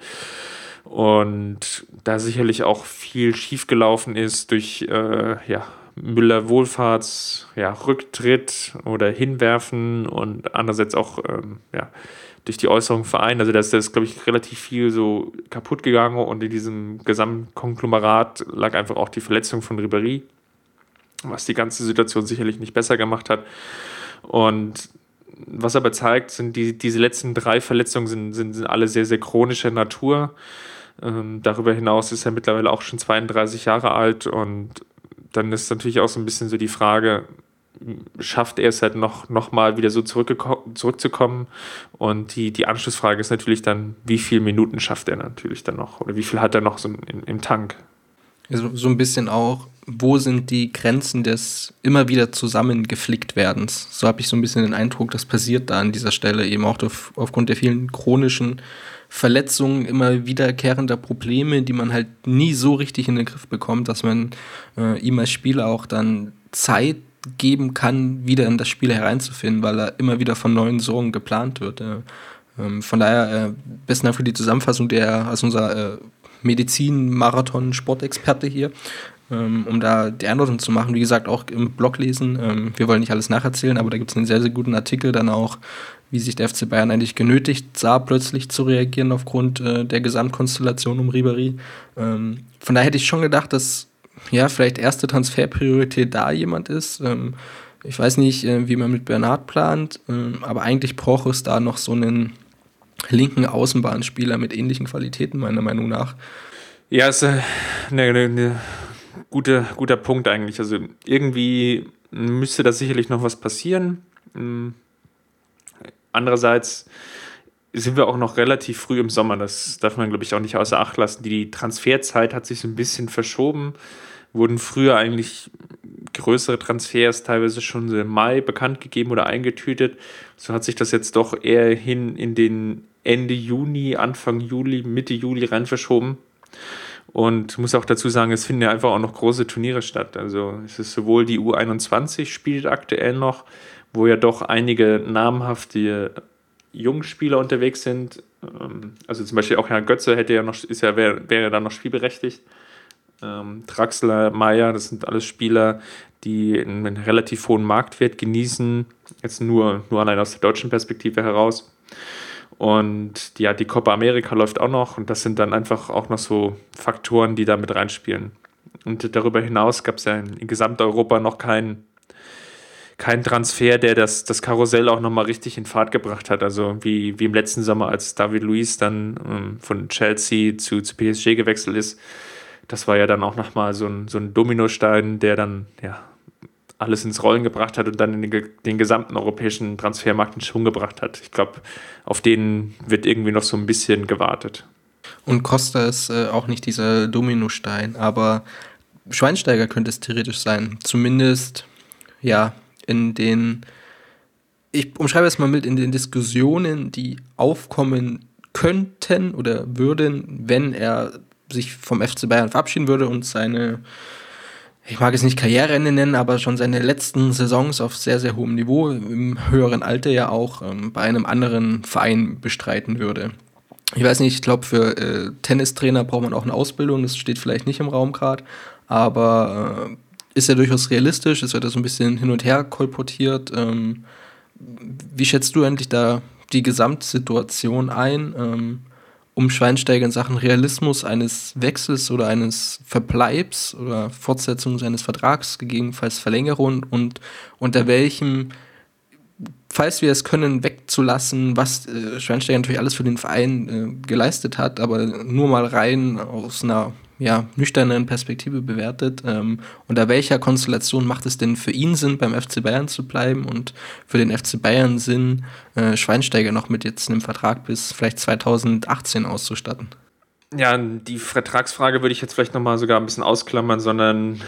Und da sicherlich auch viel schiefgelaufen ist durch äh, ja, Müller Wohlfahrts ja, Rücktritt oder Hinwerfen und andererseits auch ähm, ja, durch die Äußerung Verein. Also da ist, ist glaube ich, relativ viel so kaputt gegangen und in diesem Gesamtkonglomerat lag einfach auch die Verletzung von Ribéry, was die ganze Situation sicherlich nicht besser gemacht hat. Und was aber zeigt, sind die, diese letzten drei Verletzungen sind, sind, sind alle sehr, sehr chronischer Natur. Ähm, darüber hinaus ist er mittlerweile auch schon 32 Jahre alt und dann ist natürlich auch so ein bisschen so die Frage, schafft er es halt noch, noch mal wieder so zurückzukommen? Und die, die Anschlussfrage ist natürlich dann, wie viele Minuten schafft er natürlich dann noch? Oder wie viel hat er noch so im, im Tank? Also so ein bisschen auch, wo sind die Grenzen des immer wieder zusammengeflickt werdens? So habe ich so ein bisschen den Eindruck, das passiert da an dieser Stelle eben auch auf, aufgrund der vielen chronischen Verletzungen, immer wiederkehrender Probleme, die man halt nie so richtig in den Griff bekommt, dass man äh, ihm als Spieler auch dann Zeit geben kann, wieder in das Spiel hereinzufinden, weil er immer wieder von neuen Sorgen geplant wird. Äh, ähm, von daher, äh, besten Dank für die Zusammenfassung der, also unser äh, Medizin-Marathon-Sportexperte hier, ähm, um da die Einordnung zu machen. Wie gesagt, auch im Blog lesen. Ähm, wir wollen nicht alles nacherzählen, aber da gibt es einen sehr, sehr guten Artikel dann auch wie sich der FC Bayern eigentlich genötigt sah, plötzlich zu reagieren aufgrund äh, der Gesamtkonstellation um Ribery. Ähm, von daher hätte ich schon gedacht, dass ja vielleicht erste Transferpriorität da jemand ist. Ähm, ich weiß nicht, äh, wie man mit Bernhard plant, äh, aber eigentlich braucht es da noch so einen linken Außenbahnspieler mit ähnlichen Qualitäten, meiner Meinung nach. Ja, ist ein ne, ne, ne gute, guter Punkt eigentlich. Also irgendwie müsste da sicherlich noch was passieren. Hm, Andererseits sind wir auch noch relativ früh im Sommer. Das darf man, glaube ich, auch nicht außer Acht lassen. Die Transferzeit hat sich so ein bisschen verschoben. Wurden früher eigentlich größere Transfers teilweise schon im Mai bekannt gegeben oder eingetütet. So hat sich das jetzt doch eher hin in den Ende Juni, Anfang Juli, Mitte Juli rein verschoben. Und muss auch dazu sagen, es finden ja einfach auch noch große Turniere statt. Also es ist sowohl die U21 spielt aktuell noch, wo ja doch einige namhafte Jungspieler unterwegs sind. Ähm, also zum Beispiel auch Herr Götze hätte ja noch, ist ja, wäre, wäre dann noch spielberechtigt. Ähm, Draxler, Meier, das sind alles Spieler, die einen relativ hohen Marktwert genießen. Jetzt nur, nur allein aus der deutschen Perspektive heraus. Und ja, die Copa America läuft auch noch und das sind dann einfach auch noch so Faktoren, die da mit reinspielen. Und darüber hinaus gab es ja in, in Gesamteuropa noch keinen kein Transfer, der das, das Karussell auch nochmal richtig in Fahrt gebracht hat. Also wie, wie im letzten Sommer, als David Luiz dann ähm, von Chelsea zu, zu PSG gewechselt ist. Das war ja dann auch nochmal so ein, so ein Dominostein, der dann ja, alles ins Rollen gebracht hat und dann den, den gesamten europäischen Transfermarkt in Schwung gebracht hat. Ich glaube, auf den wird irgendwie noch so ein bisschen gewartet. Und Costa ist äh, auch nicht dieser Dominostein, aber Schweinsteiger könnte es theoretisch sein. Zumindest, ja, in den, ich umschreibe es mal mit, in den Diskussionen, die aufkommen könnten oder würden, wenn er sich vom FC Bayern verabschieden würde und seine, ich mag es nicht Karriereende nennen, aber schon seine letzten Saisons auf sehr, sehr hohem Niveau, im höheren Alter ja auch, ähm, bei einem anderen Verein bestreiten würde. Ich weiß nicht, ich glaube, für äh, Tennistrainer braucht man auch eine Ausbildung, das steht vielleicht nicht im Raum gerade, aber äh, ist ja durchaus realistisch, es wird ja so ein bisschen hin und her kolportiert. Ähm, wie schätzt du eigentlich da die Gesamtsituation ein, ähm, um Schweinsteiger in Sachen Realismus eines Wechsels oder eines Verbleibs oder Fortsetzung seines Vertrags, gegebenenfalls Verlängerung und unter welchem falls wir es können, wegzulassen, was äh, Schweinsteiger natürlich alles für den Verein äh, geleistet hat, aber nur mal rein aus einer ja, nüchternen Perspektive bewertet. Ähm, unter welcher Konstellation macht es denn für ihn Sinn, beim FC Bayern zu bleiben und für den FC Bayern Sinn, äh, Schweinsteiger noch mit jetzt einem Vertrag bis vielleicht 2018 auszustatten? Ja, die Vertragsfrage würde ich jetzt vielleicht nochmal sogar ein bisschen ausklammern, sondern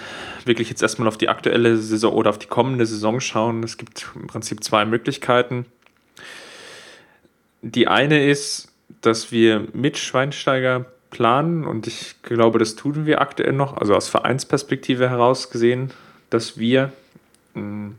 wirklich jetzt erstmal auf die aktuelle Saison oder auf die kommende Saison schauen. Es gibt im Prinzip zwei Möglichkeiten. Die eine ist, dass wir mit Schweinsteiger planen. Und ich glaube, das tun wir aktuell noch, also aus Vereinsperspektive heraus gesehen, dass wir hm,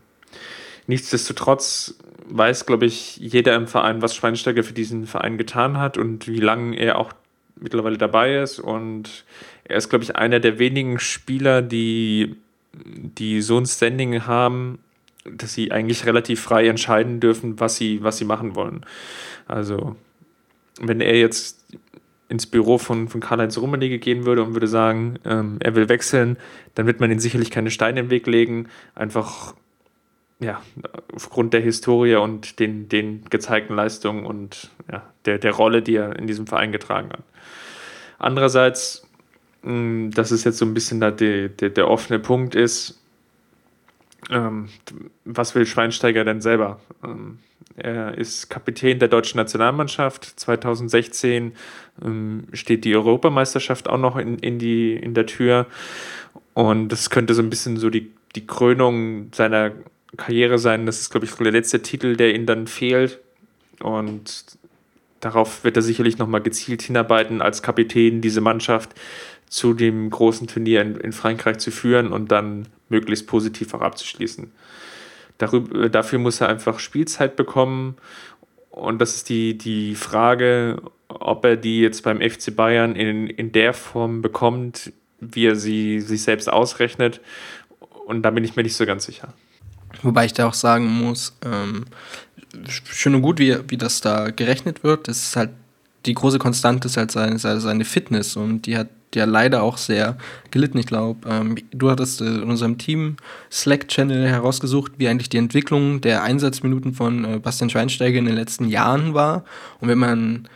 nichtsdestotrotz weiß, glaube ich, jeder im Verein, was Schweinsteiger für diesen Verein getan hat und wie lange er auch mittlerweile dabei ist. Und er ist, glaube ich, einer der wenigen Spieler, die, die so ein Standing haben, dass sie eigentlich relativ frei entscheiden dürfen, was sie, was sie machen wollen. Also, wenn er jetzt ins Büro von, von Karl-Heinz Rummenigge gehen würde und würde sagen, ähm, er will wechseln, dann wird man ihm sicherlich keine Steine im Weg legen. Einfach, ja, aufgrund der Historie und den, den gezeigten Leistungen und ja, der, der Rolle, die er in diesem Verein getragen hat. Andererseits dass es jetzt so ein bisschen da der, der, der offene Punkt ist, ähm, was will Schweinsteiger denn selber? Ähm, er ist Kapitän der deutschen Nationalmannschaft. 2016 ähm, steht die Europameisterschaft auch noch in, in, die, in der Tür. Und das könnte so ein bisschen so die, die Krönung seiner Karriere sein. Das ist, glaube ich, der letzte Titel, der ihm dann fehlt. Und darauf wird er sicherlich nochmal gezielt hinarbeiten, als Kapitän diese Mannschaft zu dem großen Turnier in, in Frankreich zu führen und dann möglichst positiv auch abzuschließen. Darüber, äh, dafür muss er einfach Spielzeit bekommen und das ist die, die Frage, ob er die jetzt beim FC Bayern in, in der Form bekommt, wie er sie sich selbst ausrechnet. Und da bin ich mir nicht so ganz sicher. Wobei ich da auch sagen muss, ähm, schön und gut, wie, wie das da gerechnet wird. Das ist halt die große Konstante ist halt seine, seine Fitness und die hat ja leider auch sehr gelitten. Ich glaube, ähm, du hattest äh, in unserem Team Slack-Channel herausgesucht, wie eigentlich die Entwicklung der Einsatzminuten von äh, Bastian Schweinsteiger in den letzten Jahren war. Und wenn man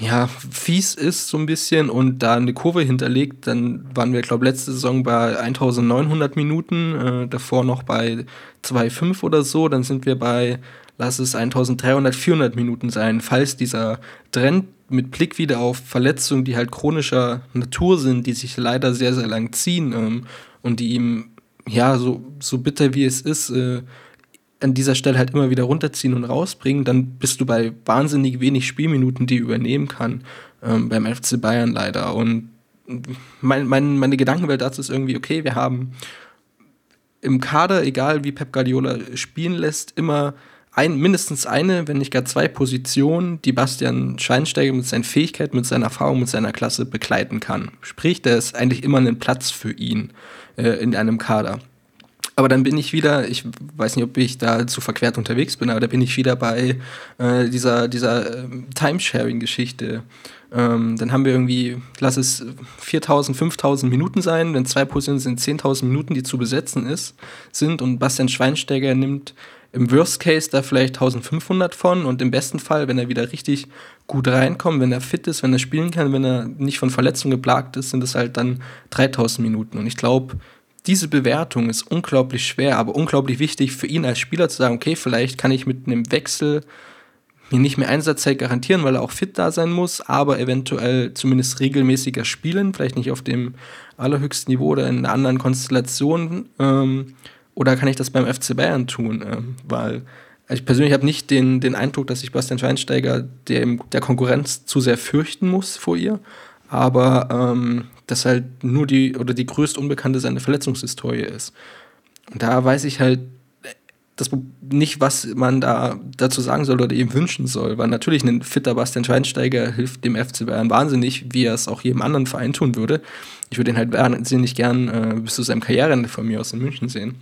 ja, fies ist so ein bisschen und da eine Kurve hinterlegt, dann waren wir, glaube ich, letzte Saison bei 1900 Minuten, äh, davor noch bei 2,5 oder so, dann sind wir bei, lass es 1300, 400 Minuten sein, falls dieser Trend mit Blick wieder auf Verletzungen, die halt chronischer Natur sind, die sich leider sehr, sehr lang ziehen ähm, und die ihm, ja, so, so bitter wie es ist, äh, an dieser Stelle halt immer wieder runterziehen und rausbringen, dann bist du bei wahnsinnig wenig Spielminuten, die übernehmen kann, ähm, beim FC Bayern leider. Und mein, mein, meine Gedankenwelt dazu ist irgendwie, okay, wir haben im Kader, egal wie Pep Guardiola spielen lässt, immer ein, mindestens eine, wenn nicht gar zwei Positionen, die Bastian Scheinsteiger mit seinen Fähigkeiten, mit seiner Erfahrung, mit seiner Klasse begleiten kann. Sprich, da ist eigentlich immer ein Platz für ihn äh, in einem Kader. Aber dann bin ich wieder, ich weiß nicht, ob ich da zu verquert unterwegs bin, aber da bin ich wieder bei äh, dieser, dieser äh, Timesharing-Geschichte. Ähm, dann haben wir irgendwie, lass es 4000, 5000 Minuten sein, wenn zwei Positionen sind 10.000 Minuten, die zu besetzen ist, sind und Bastian Schweinsteiger nimmt im Worst Case da vielleicht 1500 von und im besten Fall, wenn er wieder richtig gut reinkommt, wenn er fit ist, wenn er spielen kann, wenn er nicht von Verletzungen geplagt ist, sind es halt dann 3000 Minuten. Und ich glaube, diese Bewertung ist unglaublich schwer, aber unglaublich wichtig für ihn als Spieler zu sagen, okay, vielleicht kann ich mit einem Wechsel mir nicht mehr Einsatzzeit garantieren, weil er auch fit da sein muss, aber eventuell zumindest regelmäßiger spielen, vielleicht nicht auf dem allerhöchsten Niveau oder in einer anderen Konstellation. Ähm, oder kann ich das beim FC Bayern tun? Ähm, weil ich persönlich habe nicht den, den Eindruck, dass sich Bastian Schweinsteiger der, der Konkurrenz zu sehr fürchten muss vor ihr, aber ähm, dass halt nur die oder die größte Unbekannte seine Verletzungshistorie ist. Und da weiß ich halt das nicht, was man da dazu sagen soll oder ihm wünschen soll, weil natürlich ein fitter Bastian Schweinsteiger hilft dem FC Bayern wahnsinnig, wie er es auch jedem anderen Verein tun würde. Ich würde ihn halt wahnsinnig gern äh, bis zu seinem Karriereende von mir aus in München sehen.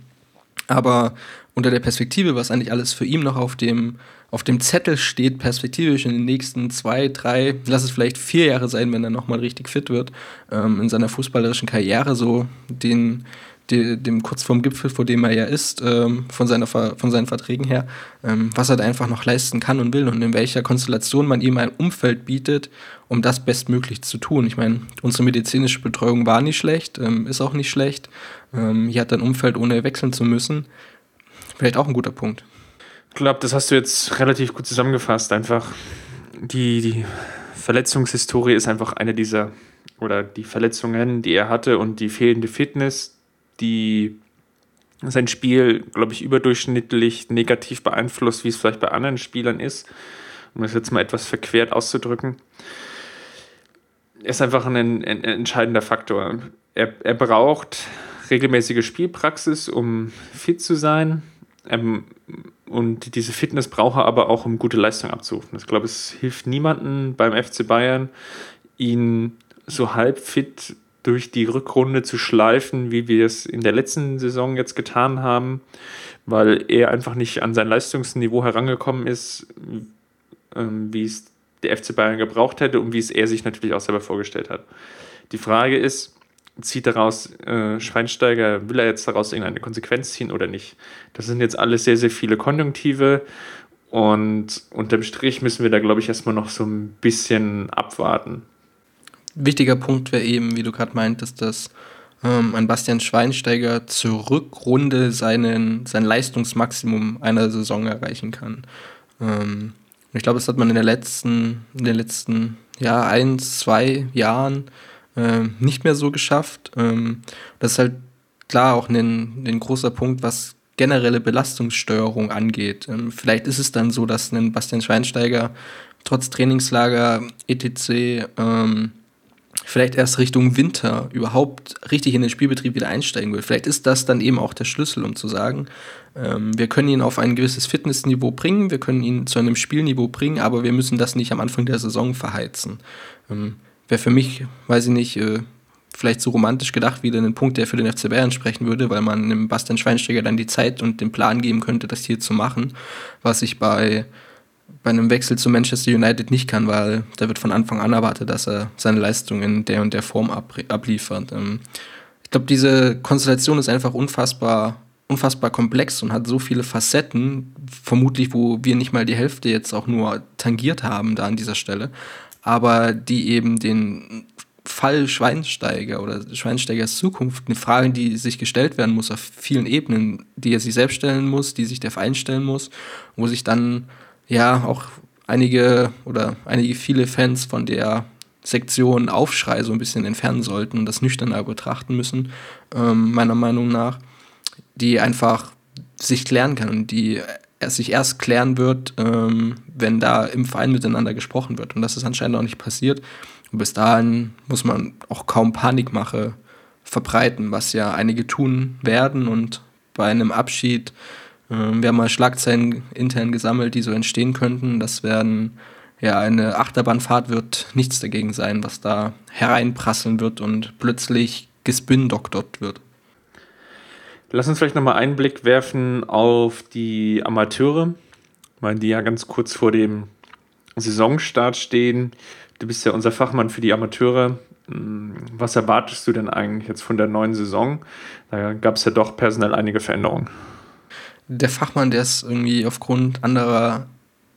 Aber unter der Perspektive, was eigentlich alles für ihn noch auf dem, auf dem Zettel steht, perspektivisch in den nächsten zwei, drei, lass es vielleicht vier Jahre sein, wenn er nochmal richtig fit wird, ähm, in seiner fußballerischen Karriere so den die, dem kurz vorm Gipfel, vor dem er ja ist, ähm, von, seiner, von seinen Verträgen her, ähm, was er da einfach noch leisten kann und will und in welcher Konstellation man ihm ein Umfeld bietet, um das bestmöglich zu tun. Ich meine, unsere medizinische Betreuung war nicht schlecht, ähm, ist auch nicht schlecht. Ähm, hier hat er ein Umfeld, ohne wechseln zu müssen. Vielleicht auch ein guter Punkt. Ich glaube, das hast du jetzt relativ gut zusammengefasst. Einfach die, die Verletzungshistorie ist einfach eine dieser oder die Verletzungen, die er hatte und die fehlende Fitness, die sein Spiel, glaube ich, überdurchschnittlich negativ beeinflusst, wie es vielleicht bei anderen Spielern ist, um das jetzt mal etwas verquert auszudrücken, ist einfach ein, ein, ein entscheidender Faktor. Er, er braucht regelmäßige Spielpraxis, um fit zu sein. Ähm, und diese Fitness braucht er aber auch, um gute Leistung abzurufen. Ich glaube, es hilft niemandem beim FC Bayern, ihn so halb fit durch die Rückrunde zu schleifen, wie wir es in der letzten Saison jetzt getan haben, weil er einfach nicht an sein Leistungsniveau herangekommen ist, ähm, wie es der FC Bayern gebraucht hätte und wie es er sich natürlich auch selber vorgestellt hat. Die Frage ist, zieht daraus äh, Schweinsteiger, will er jetzt daraus irgendeine Konsequenz ziehen oder nicht? Das sind jetzt alles sehr, sehr viele Konjunktive und unterm Strich müssen wir da, glaube ich, erstmal noch so ein bisschen abwarten wichtiger Punkt wäre eben, wie du gerade meintest, dass ähm, ein Bastian Schweinsteiger zur Rückrunde seinen, sein Leistungsmaximum einer Saison erreichen kann. Ähm, ich glaube, das hat man in, der letzten, in den letzten ja, ein, zwei Jahren äh, nicht mehr so geschafft. Ähm, das ist halt klar auch ein, ein großer Punkt, was generelle Belastungssteuerung angeht. Ähm, vielleicht ist es dann so, dass ein Bastian Schweinsteiger trotz Trainingslager etc. Ähm, vielleicht erst Richtung Winter überhaupt richtig in den Spielbetrieb wieder einsteigen will. Vielleicht ist das dann eben auch der Schlüssel, um zu sagen, ähm, wir können ihn auf ein gewisses Fitnessniveau bringen, wir können ihn zu einem Spielniveau bringen, aber wir müssen das nicht am Anfang der Saison verheizen. Ähm, Wäre für mich, weiß ich nicht, äh, vielleicht so romantisch gedacht wie ein Punkt, der für den FC Bayern sprechen würde, weil man dem Bastian Schweinsteiger dann die Zeit und den Plan geben könnte, das hier zu machen, was ich bei bei einem Wechsel zu Manchester United nicht kann, weil da wird von Anfang an erwartet, dass er seine Leistung in der und der Form abliefert. Ähm, ich glaube, diese Konstellation ist einfach unfassbar, unfassbar komplex und hat so viele Facetten, vermutlich, wo wir nicht mal die Hälfte jetzt auch nur tangiert haben da an dieser Stelle, aber die eben den Fall Schweinsteiger oder Schweinsteigers Zukunft eine Frage, die sich gestellt werden muss auf vielen Ebenen, die er sich selbst stellen muss, die sich der Verein stellen muss, wo sich dann ja auch einige oder einige viele Fans von der Sektion Aufschrei so ein bisschen entfernen sollten und das nüchterner betrachten müssen, ähm, meiner Meinung nach, die einfach sich klären kann und die sich erst klären wird, ähm, wenn da im Verein miteinander gesprochen wird. Und das ist anscheinend auch nicht passiert. Und bis dahin muss man auch kaum Panikmache verbreiten, was ja einige tun werden. Und bei einem Abschied ähm, wir haben mal Schlagzeilen intern gesammelt, die so entstehen könnten. Das werden ja eine Achterbahnfahrt wird nichts dagegen sein, was da hereinprasseln wird und plötzlich gespindoktert wird. Lass uns vielleicht nochmal einen Blick werfen auf die Amateure, weil die ja ganz kurz vor dem Saisonstart stehen. Du bist ja unser Fachmann für die Amateure. Hm, was erwartest du denn eigentlich jetzt von der neuen Saison? Da gab es ja doch personell einige Veränderungen der Fachmann, der es irgendwie aufgrund anderer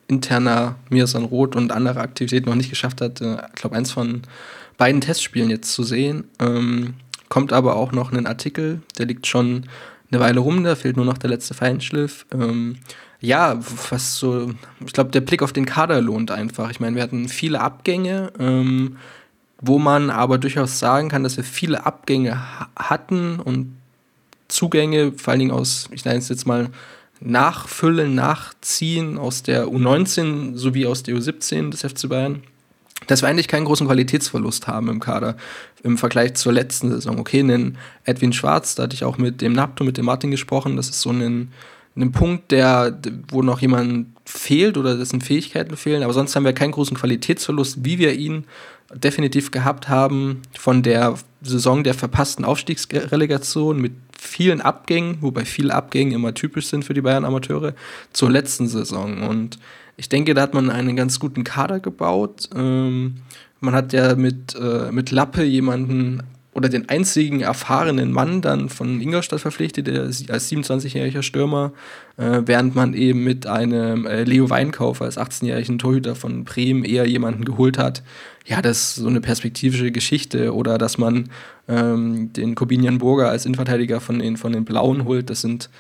interner Mirsan Roth und anderer Aktivitäten noch nicht geschafft hat, äh, ich glaube, eins von beiden Testspielen jetzt zu sehen. Ähm, kommt aber auch noch ein Artikel, der liegt schon eine Weile rum, da fehlt nur noch der letzte Feinschliff. Ähm, ja, was so, ich glaube, der Blick auf den Kader lohnt einfach. Ich meine, wir hatten viele Abgänge, ähm, wo man aber durchaus sagen kann, dass wir viele Abgänge ha hatten und Zugänge, vor allen Dingen aus, ich nenne es jetzt mal, Nachfüllen, Nachziehen aus der U19 sowie aus der U17 des FC Bayern dass wir eigentlich keinen großen Qualitätsverlust haben im Kader im Vergleich zur letzten Saison. Okay, einen Edwin Schwarz, da hatte ich auch mit dem Napto, mit dem Martin gesprochen, das ist so ein, ein Punkt, der, wo noch jemand fehlt oder dessen Fähigkeiten fehlen, aber sonst haben wir keinen großen Qualitätsverlust, wie wir ihn definitiv gehabt haben von der Saison der verpassten Aufstiegsrelegation mit vielen Abgängen, wobei viele Abgänge immer typisch sind für die Bayern-Amateure, zur letzten Saison. Und ich denke, da hat man einen ganz guten Kader gebaut. Ähm, man hat ja mit, äh, mit Lappe jemanden oder den einzigen erfahrenen Mann dann von Ingolstadt verpflichtet, der als 27-jähriger Stürmer, äh, während man eben mit einem äh, Leo Weinkauf als 18-jährigen Torhüter von Bremen eher jemanden geholt hat. Ja, das ist so eine perspektivische Geschichte. Oder dass man ähm, den Corbinian Burger als Innenverteidiger von den, von den Blauen holt. Das sind,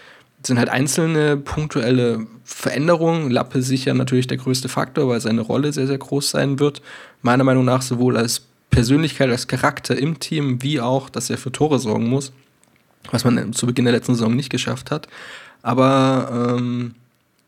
sind halt einzelne punktuelle Veränderungen. Lappe sicher natürlich der größte Faktor, weil seine Rolle sehr, sehr groß sein wird. Meiner Meinung nach sowohl als Persönlichkeit, als Charakter im Team, wie auch, dass er für Tore sorgen muss, was man zu Beginn der letzten Saison nicht geschafft hat. Aber ähm,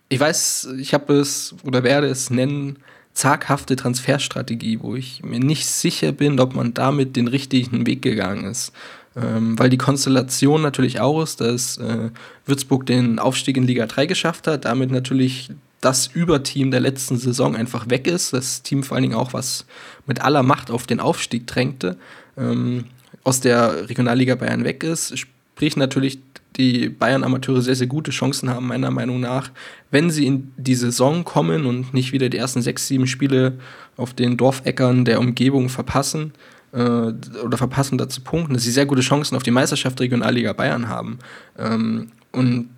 ich weiß, ich habe es oder werde es nennen, zaghafte Transferstrategie, wo ich mir nicht sicher bin, ob man damit den richtigen Weg gegangen ist. Ähm, weil die Konstellation natürlich auch ist, dass äh, Würzburg den Aufstieg in Liga 3 geschafft hat, damit natürlich das Überteam der letzten Saison einfach weg ist. Das Team vor allen Dingen auch, was mit aller Macht auf den Aufstieg drängte, ähm, aus der Regionalliga Bayern weg ist. Sprich natürlich, die Bayern-Amateure sehr, sehr gute Chancen haben, meiner Meinung nach, wenn sie in die Saison kommen und nicht wieder die ersten sechs, sieben Spiele auf den Dorfäckern der Umgebung verpassen äh, oder verpassen dazu punkten, dass sie sehr gute Chancen auf die Meisterschaft Regionalliga Bayern haben. Ähm, und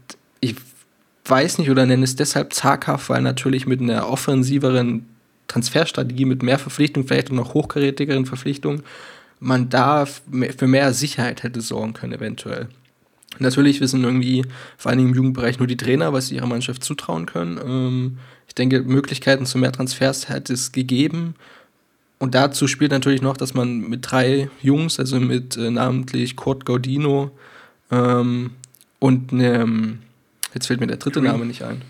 ich weiß nicht oder nenne es deshalb zaghaft, weil natürlich mit einer offensiveren Transferstrategie, mit mehr Verpflichtungen, vielleicht auch noch hochkarätigeren Verpflichtungen, man da für mehr Sicherheit hätte sorgen können, eventuell. Natürlich wissen irgendwie vor Dingen im Jugendbereich nur die Trainer, was sie ihrer Mannschaft zutrauen können. Ähm, ich denke, Möglichkeiten zu mehr Transfers hätte es gegeben. Und dazu spielt natürlich noch, dass man mit drei Jungs, also mit äh, namentlich Kurt Gaudino ähm, und einem Jetzt fällt mir der dritte. Name nicht ein.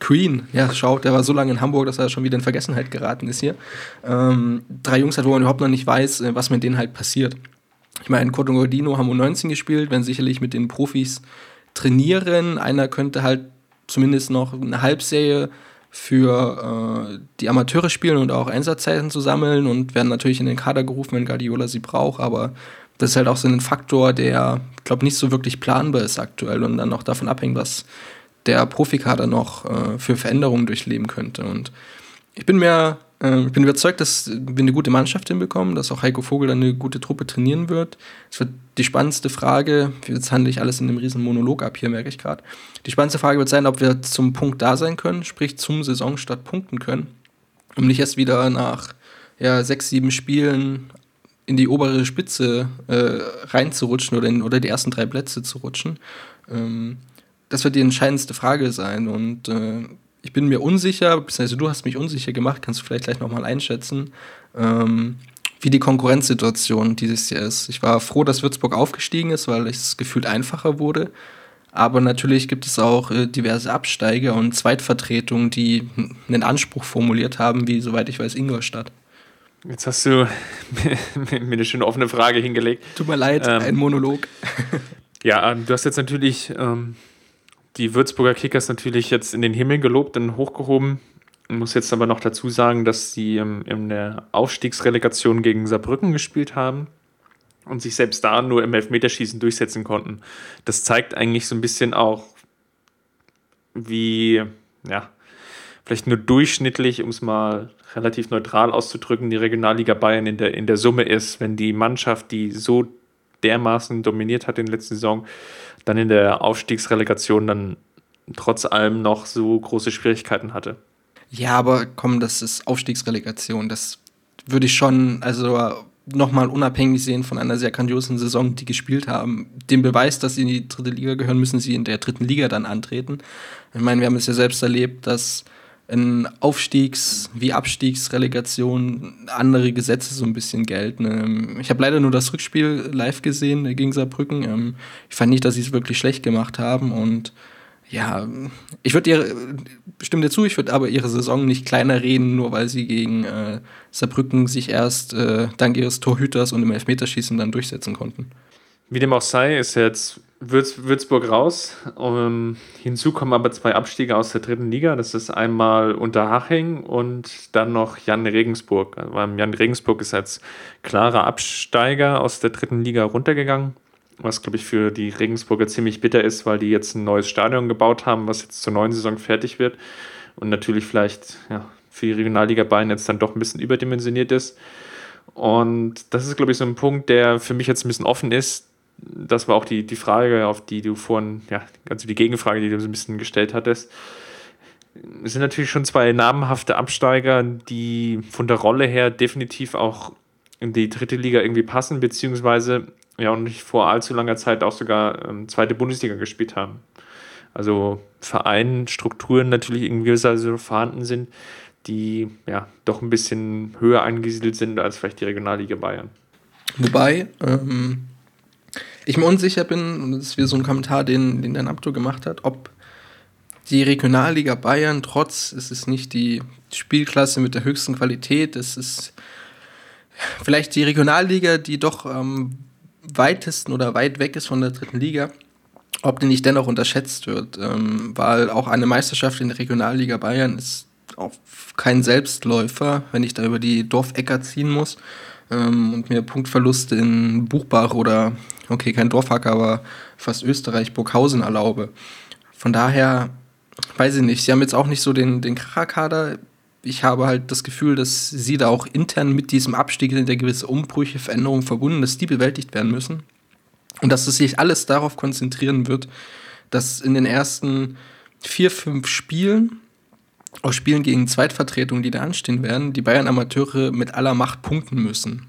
Queen, ja, schau, der war so lange in Hamburg, dass er schon wieder in Vergessenheit geraten ist hier. Ähm, drei Jungs hat, wo man überhaupt noch nicht weiß, äh, was mit denen halt passiert. Ich meine, Cotto Gordino haben U19 gespielt, werden sicherlich mit den Profis trainieren. Einer könnte halt zumindest noch eine Halbserie für äh, die Amateure spielen und auch Einsatzzeiten zu sammeln und werden natürlich in den Kader gerufen, wenn Guardiola sie braucht, aber das ist halt auch so ein Faktor, der, glaube nicht so wirklich planbar ist aktuell und dann noch davon abhängt, was der Profikader noch äh, für Veränderungen durchleben könnte. Und ich bin mir, äh, ich bin überzeugt, dass wir eine gute Mannschaft hinbekommen, dass auch Heiko Vogel dann eine gute Truppe trainieren wird. Es wird die spannendste Frage, jetzt handle ich alles in einem riesen Monolog ab hier, merke ich gerade. Die spannendste Frage wird sein, ob wir zum Punkt da sein können, sprich zum Saisonstart punkten können, um nicht erst wieder nach ja, sechs, sieben Spielen in die obere Spitze äh, reinzurutschen oder in oder die ersten drei Plätze zu rutschen. Ähm, das wird die entscheidendste Frage sein. Und äh, ich bin mir unsicher, beziehungsweise du hast mich unsicher gemacht, kannst du vielleicht gleich nochmal einschätzen, ähm, wie die Konkurrenzsituation dieses Jahr ist. Ich war froh, dass Würzburg aufgestiegen ist, weil es gefühlt einfacher wurde. Aber natürlich gibt es auch äh, diverse Absteiger und Zweitvertretungen, die einen Anspruch formuliert haben, wie, soweit ich weiß, Ingolstadt. Jetzt hast du mir eine schöne offene Frage hingelegt. Tut mir leid, ähm, ein Monolog. ja, ähm, du hast jetzt natürlich ähm, die Würzburger Kickers natürlich jetzt in den Himmel gelobt und hochgehoben. Ich muss jetzt aber noch dazu sagen, dass sie ähm, in der Aufstiegsrelegation gegen Saarbrücken gespielt haben und sich selbst da nur im Elfmeterschießen durchsetzen konnten. Das zeigt eigentlich so ein bisschen auch, wie, ja, vielleicht nur durchschnittlich, um es mal relativ neutral auszudrücken, die Regionalliga Bayern in der, in der Summe ist, wenn die Mannschaft, die so dermaßen dominiert hat in der letzten Saison, dann in der Aufstiegsrelegation dann trotz allem noch so große Schwierigkeiten hatte. Ja, aber komm, das ist Aufstiegsrelegation. Das würde ich schon, also nochmal unabhängig sehen von einer sehr grandiosen Saison, die gespielt haben. Den Beweis, dass sie in die dritte Liga gehören, müssen sie in der dritten Liga dann antreten. Ich meine, wir haben es ja selbst erlebt, dass in Aufstiegs- wie Abstiegsrelegation andere Gesetze so ein bisschen gelten. Ähm, ich habe leider nur das Rückspiel live gesehen gegen Saarbrücken. Ähm, ich fand nicht, dass sie es wirklich schlecht gemacht haben und ja, ich würde ihr, stimme dir zu, ich würde aber ihre Saison nicht kleiner reden, nur weil sie gegen äh, Saarbrücken sich erst äh, dank ihres Torhüters und im Elfmeterschießen dann durchsetzen konnten. Wie dem auch sei, ist jetzt Würz, Würzburg raus. Um, hinzu kommen aber zwei Abstiege aus der dritten Liga. Das ist einmal Unterhaching und dann noch Jan Regensburg. Also Jan Regensburg ist als klarer Absteiger aus der dritten Liga runtergegangen was glaube ich für die Regensburger ziemlich bitter ist, weil die jetzt ein neues Stadion gebaut haben, was jetzt zur neuen Saison fertig wird und natürlich vielleicht ja, für die Regionalliga Bayern jetzt dann doch ein bisschen überdimensioniert ist. Und das ist, glaube ich, so ein Punkt, der für mich jetzt ein bisschen offen ist. Das war auch die, die Frage, auf die du vorhin, ja, also die Gegenfrage, die du so ein bisschen gestellt hattest. Es sind natürlich schon zwei namhafte Absteiger, die von der Rolle her definitiv auch in die dritte Liga irgendwie passen, beziehungsweise ja und nicht vor allzu langer Zeit auch sogar ähm, zweite Bundesliga gespielt haben. Also Vereinen, Strukturen natürlich gewisser Weise vorhanden sind, die ja doch ein bisschen höher angesiedelt sind als vielleicht die Regionalliga Bayern. Wobei ähm, ich mir unsicher bin, und das ist wieder so ein Kommentar, den, den der Abdo gemacht hat, ob die Regionalliga Bayern, trotz, es ist nicht die Spielklasse mit der höchsten Qualität, es ist vielleicht die Regionalliga, die doch ähm, weitesten oder weit weg ist von der dritten Liga, ob die nicht dennoch unterschätzt wird. Ähm, weil auch eine Meisterschaft in der Regionalliga Bayern ist auch kein Selbstläufer, wenn ich da über die Dorfecker ziehen muss ähm, und mir Punktverluste in Buchbach oder, okay, kein Dorfhacker, aber fast Österreich, Burghausen erlaube. Von daher, weiß ich nicht, sie haben jetzt auch nicht so den, den Kracherkader ich habe halt das Gefühl, dass sie da auch intern mit diesem Abstieg sind ja gewisse Umbrüche, Veränderungen verbunden, dass die bewältigt werden müssen. Und dass es sich alles darauf konzentrieren wird, dass in den ersten vier, fünf Spielen, auch Spielen gegen Zweitvertretungen, die da anstehen werden, die Bayern-Amateure mit aller Macht punkten müssen.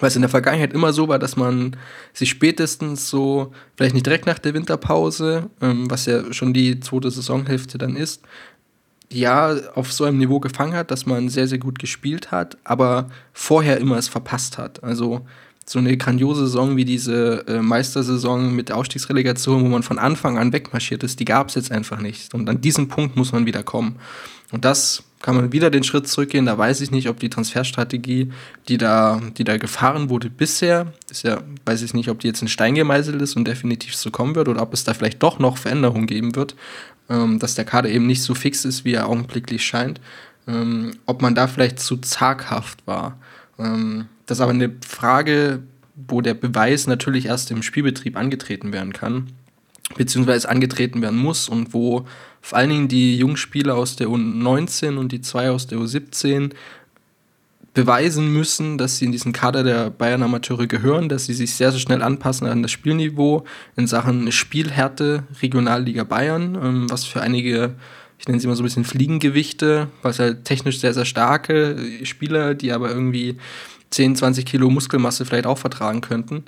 Weil es in der Vergangenheit immer so war, dass man sich spätestens so, vielleicht nicht direkt nach der Winterpause, ähm, was ja schon die zweite Saisonhälfte dann ist, ja auf so einem Niveau gefangen hat, dass man sehr, sehr gut gespielt hat, aber vorher immer es verpasst hat. Also so eine grandiose Saison wie diese äh, Meistersaison mit der Ausstiegsrelegation, wo man von Anfang an wegmarschiert ist, die gab es jetzt einfach nicht. Und an diesen Punkt muss man wieder kommen. Und das kann man wieder den Schritt zurückgehen. Da weiß ich nicht, ob die Transferstrategie, die da, die da gefahren wurde bisher, ist ja, weiß ich nicht, ob die jetzt in Stein gemeißelt ist und definitiv so kommen wird oder ob es da vielleicht doch noch Veränderungen geben wird ähm, dass der Kader eben nicht so fix ist, wie er augenblicklich scheint. Ähm, ob man da vielleicht zu zaghaft war. Ähm, das ist aber eine Frage, wo der Beweis natürlich erst im Spielbetrieb angetreten werden kann, beziehungsweise angetreten werden muss und wo vor allen Dingen die Jungspieler aus der U19 und die zwei aus der U17 beweisen müssen, dass sie in diesen Kader der Bayern Amateure gehören, dass sie sich sehr, sehr schnell anpassen an das Spielniveau in Sachen Spielhärte Regionalliga Bayern, ähm, was für einige, ich nenne sie immer so ein bisschen Fliegengewichte, was halt technisch sehr, sehr starke Spieler, die aber irgendwie 10, 20 Kilo Muskelmasse vielleicht auch vertragen könnten,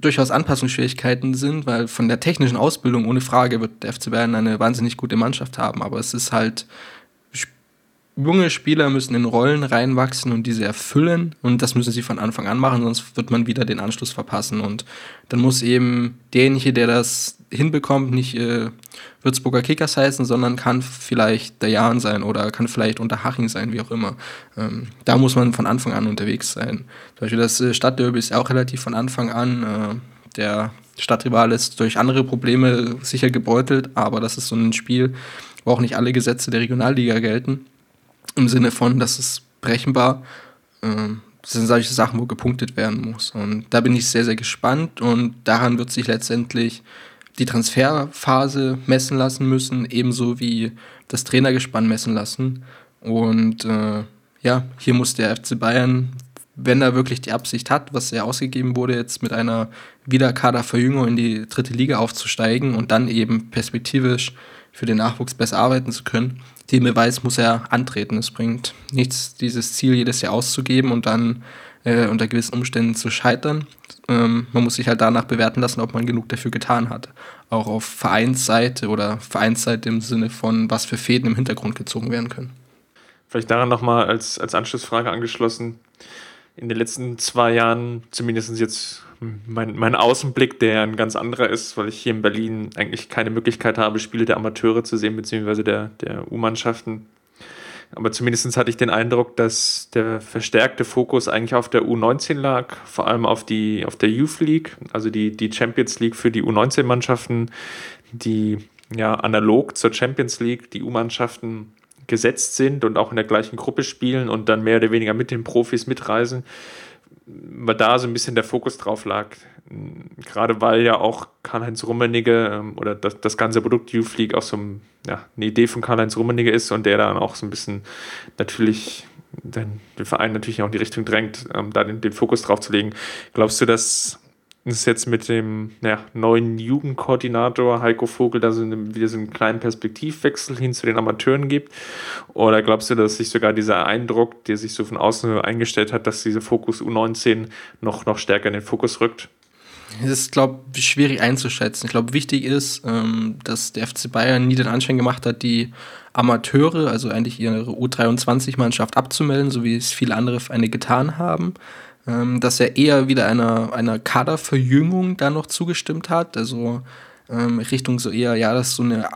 durchaus Anpassungsschwierigkeiten sind, weil von der technischen Ausbildung ohne Frage wird der FC Bayern eine wahnsinnig gute Mannschaft haben, aber es ist halt junge Spieler müssen in Rollen reinwachsen und diese erfüllen und das müssen sie von Anfang an machen, sonst wird man wieder den Anschluss verpassen und dann muss eben derjenige, der das hinbekommt, nicht äh, Würzburger Kickers heißen, sondern kann vielleicht der Jan sein oder kann vielleicht Unterhaching sein, wie auch immer. Ähm, da muss man von Anfang an unterwegs sein. Zum Beispiel das äh, Stadtderby ist auch relativ von Anfang an. Äh, der Stadtrival ist durch andere Probleme sicher gebeutelt, aber das ist so ein Spiel, wo auch nicht alle Gesetze der Regionalliga gelten im Sinne von, dass es brechenbar. Ähm, das sind solche Sachen, wo gepunktet werden muss. Und da bin ich sehr, sehr gespannt und daran wird sich letztendlich die Transferphase messen lassen müssen, ebenso wie das Trainergespann messen lassen. Und äh, ja, hier muss der FC Bayern, wenn er wirklich die Absicht hat, was er ausgegeben wurde, jetzt mit einer Wiederkaderverjüngung in die dritte Liga aufzusteigen und dann eben perspektivisch für den Nachwuchs besser arbeiten zu können, den Beweis muss er antreten. Es bringt nichts, dieses Ziel jedes Jahr auszugeben und dann äh, unter gewissen Umständen zu scheitern. Ähm, man muss sich halt danach bewerten lassen, ob man genug dafür getan hat. Auch auf Vereinsseite oder Vereinsseite im Sinne von, was für Fäden im Hintergrund gezogen werden können. Vielleicht daran nochmal als, als Anschlussfrage angeschlossen. In den letzten zwei Jahren, zumindest jetzt mein, mein Außenblick, der ein ganz anderer ist, weil ich hier in Berlin eigentlich keine Möglichkeit habe, Spiele der Amateure zu sehen, beziehungsweise der, der U-Mannschaften. Aber zumindest hatte ich den Eindruck, dass der verstärkte Fokus eigentlich auf der U19 lag, vor allem auf, die, auf der Youth League, also die, die Champions League für die U19-Mannschaften, die ja analog zur Champions League die U-Mannschaften gesetzt sind und auch in der gleichen Gruppe spielen und dann mehr oder weniger mit den Profis mitreisen weil da so ein bisschen der Fokus drauf lag. Gerade weil ja auch Karl-Heinz Rummenigge ähm, oder das, das ganze Produkt U-Fleek auch so ein, ja, eine Idee von Karl-Heinz Rummenigge ist und der dann auch so ein bisschen natürlich den, den Verein natürlich auch in die Richtung drängt, ähm, da den, den Fokus drauf zu legen. Glaubst du, dass es jetzt mit dem ja, neuen Jugendkoordinator Heiko Vogel da so eine, wieder so einen kleinen Perspektivwechsel hin zu den Amateuren gibt? Oder glaubst du, dass sich sogar dieser Eindruck, der sich so von außen eingestellt hat, dass dieser Fokus U19 noch, noch stärker in den Fokus rückt? Es ist, glaube ich, schwierig einzuschätzen. Ich glaube, wichtig ist, ähm, dass der FC Bayern nie den Anschein gemacht hat, die Amateure, also eigentlich ihre U23-Mannschaft abzumelden, so wie es viele andere Vereine getan haben ähm, dass er eher wieder einer, einer Kaderverjüngung da noch zugestimmt hat. Also ähm, Richtung so eher, ja, das ist so eine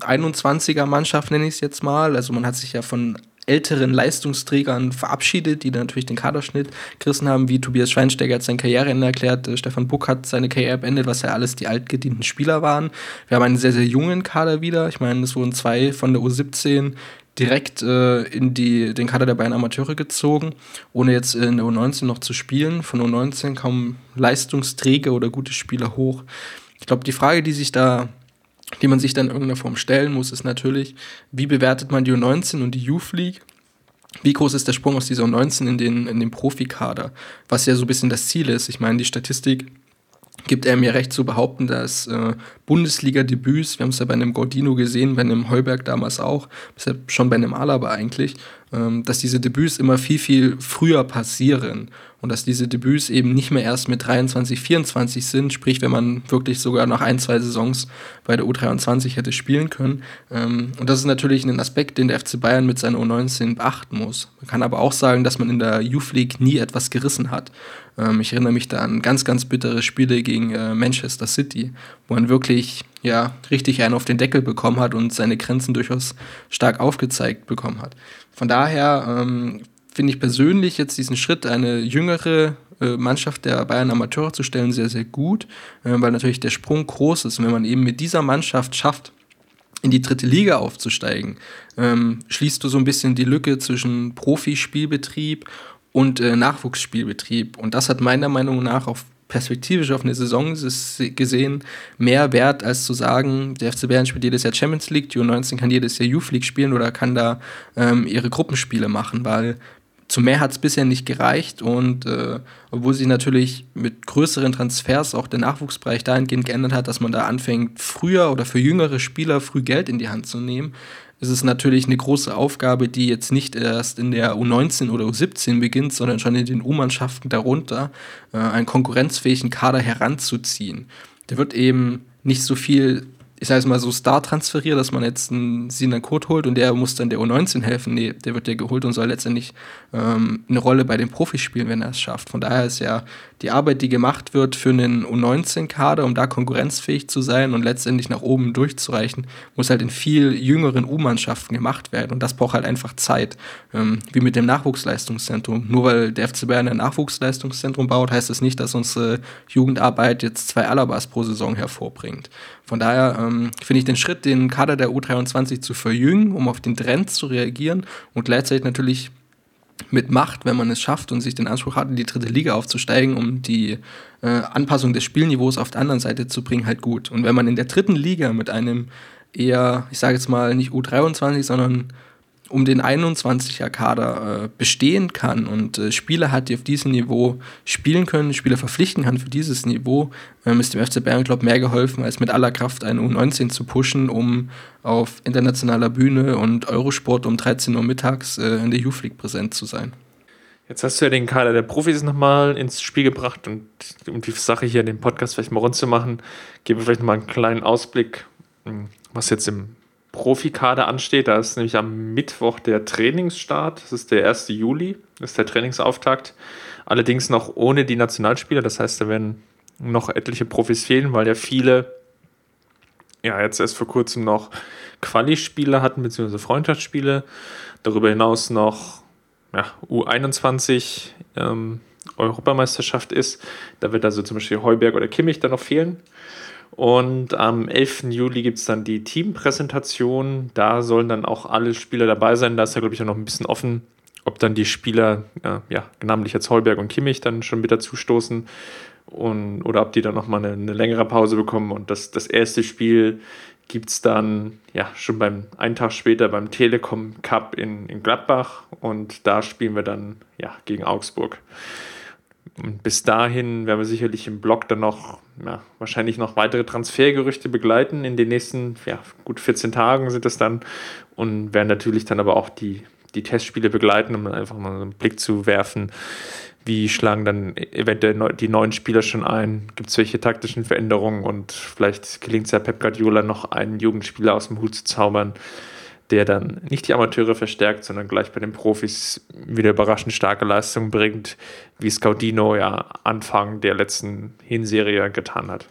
21er-Mannschaft, nenne ich es jetzt mal. Also man hat sich ja von älteren Leistungsträgern verabschiedet, die dann natürlich den Kaderschnitt gerissen haben, wie Tobias Schweinsteiger hat sein Karriereende erklärt, äh, Stefan Buck hat seine Karriere beendet, was ja alles die altgedienten Spieler waren. Wir haben einen sehr, sehr jungen Kader wieder. Ich meine, es wurden zwei von der U17 direkt äh, in die, den Kader der Bayern Amateure gezogen, ohne jetzt in der U19 noch zu spielen. Von U19 kommen Leistungsträger oder gute Spieler hoch. Ich glaube, die Frage, die sich da die man sich dann in irgendeiner Form stellen muss, ist natürlich, wie bewertet man die U19 und die Youth League? Wie groß ist der Sprung aus dieser U19 in den, in den Profikader? Was ja so ein bisschen das Ziel ist. Ich meine, die Statistik gibt er mir recht zu behaupten, dass äh, Bundesliga-Debüts, wir haben es ja bei einem Gordino gesehen, bei einem Heuberg damals auch, schon bei einem Alaba eigentlich, ähm, dass diese Debüts immer viel, viel früher passieren und dass diese Debüts eben nicht mehr erst mit 23, 24 sind, sprich, wenn man wirklich sogar noch ein, zwei Saisons bei der U23 hätte spielen können. Ähm, und das ist natürlich ein Aspekt, den der FC Bayern mit seiner U19 beachten muss. Man kann aber auch sagen, dass man in der Youth League nie etwas gerissen hat. Ähm, ich erinnere mich da an ganz, ganz bittere Spiele gegen äh, Manchester City, wo man wirklich ja, richtig einen auf den Deckel bekommen hat und seine Grenzen durchaus stark aufgezeigt bekommen hat. Von daher ähm, finde ich persönlich jetzt diesen Schritt, eine jüngere äh, Mannschaft der Bayern Amateure zu stellen, sehr, sehr gut, äh, weil natürlich der Sprung groß ist. Und wenn man eben mit dieser Mannschaft schafft, in die dritte Liga aufzusteigen, ähm, schließt du so ein bisschen die Lücke zwischen Profispielbetrieb und äh, Nachwuchsspielbetrieb. Und das hat meiner Meinung nach auf perspektivisch auf eine Saison gesehen mehr wert, als zu sagen, der FC Bayern spielt jedes Jahr Champions League, die U19 kann jedes Jahr Youth League spielen oder kann da ähm, ihre Gruppenspiele machen, weil zu mehr hat es bisher nicht gereicht und äh, obwohl sich natürlich mit größeren Transfers auch der Nachwuchsbereich dahingehend geändert hat, dass man da anfängt, früher oder für jüngere Spieler früh Geld in die Hand zu nehmen, ist es natürlich eine große Aufgabe, die jetzt nicht erst in der U19 oder U17 beginnt, sondern schon in den U-Mannschaften darunter, äh, einen konkurrenzfähigen Kader heranzuziehen. Der wird eben nicht so viel ich sage es mal so, Star transferiert, dass man jetzt einen Sinan Kurt holt und der muss dann der U19 helfen. Nee, der wird ja geholt und soll letztendlich ähm, eine Rolle bei den Profis spielen, wenn er es schafft. Von daher ist ja die Arbeit, die gemacht wird für einen U19-Kader, um da konkurrenzfähig zu sein und letztendlich nach oben durchzureichen, muss halt in viel jüngeren U-Mannschaften gemacht werden. Und das braucht halt einfach Zeit. Ähm, wie mit dem Nachwuchsleistungszentrum. Nur weil der FC Bayern ein Nachwuchsleistungszentrum baut, heißt das nicht, dass unsere Jugendarbeit jetzt zwei Alabas pro Saison hervorbringt. Von daher ähm, finde ich den Schritt, den Kader der U23 zu verjüngen, um auf den Trend zu reagieren und gleichzeitig natürlich mit Macht, wenn man es schafft und sich den Anspruch hat, in die dritte Liga aufzusteigen, um die äh, Anpassung des Spielniveaus auf der anderen Seite zu bringen, halt gut. Und wenn man in der dritten Liga mit einem eher, ich sage jetzt mal nicht U23, sondern um den 21er-Kader äh, bestehen kann und äh, Spieler hat, die auf diesem Niveau spielen können, Spieler verpflichten kann für dieses Niveau, ähm, ist dem FC Bayern, ich, mehr geholfen, als mit aller Kraft eine U19 zu pushen, um auf internationaler Bühne und Eurosport um 13 Uhr mittags äh, in der Youth League präsent zu sein. Jetzt hast du ja den Kader der Profis nochmal ins Spiel gebracht und um die Sache hier, den Podcast vielleicht mal rund zu machen, geben wir vielleicht nochmal einen kleinen Ausblick, hm, was jetzt im Profikader ansteht. Da ist nämlich am Mittwoch der Trainingsstart, das ist der 1. Juli, das ist der Trainingsauftakt. Allerdings noch ohne die Nationalspieler, das heißt, da werden noch etliche Profis fehlen, weil ja viele ja jetzt erst vor kurzem noch Quali-Spiele hatten, beziehungsweise Freundschaftsspiele. Darüber hinaus noch ja, U21 ähm, Europameisterschaft ist. Da wird also zum Beispiel Heuberg oder Kimmich dann noch fehlen. Und am 11. Juli gibt es dann die Teampräsentation. Da sollen dann auch alle Spieler dabei sein. Da ist ja, glaube ich, auch noch ein bisschen offen, ob dann die Spieler, äh, ja, namentlich jetzt Heuberg und Kimmich, dann schon wieder zustoßen. Und, oder ob die dann nochmal eine, eine längere Pause bekommen. Und das, das erste Spiel gibt es dann ja schon beim einen Tag später beim Telekom Cup in, in Gladbach und da spielen wir dann ja gegen Augsburg. Und bis dahin werden wir sicherlich im Blog dann noch ja, wahrscheinlich noch weitere Transfergerüchte begleiten. In den nächsten ja, gut 14 Tagen sind das dann und werden natürlich dann aber auch die, die Testspiele begleiten, um einfach mal einen Blick zu werfen, wie schlagen dann eventuell die neuen Spieler schon ein? Gibt es welche taktischen Veränderungen? Und vielleicht gelingt es ja Pep Guardiola noch einen Jugendspieler aus dem Hut zu zaubern, der dann nicht die Amateure verstärkt, sondern gleich bei den Profis wieder überraschend starke Leistungen bringt, wie Scaudino ja Anfang der letzten Hinserie getan hat.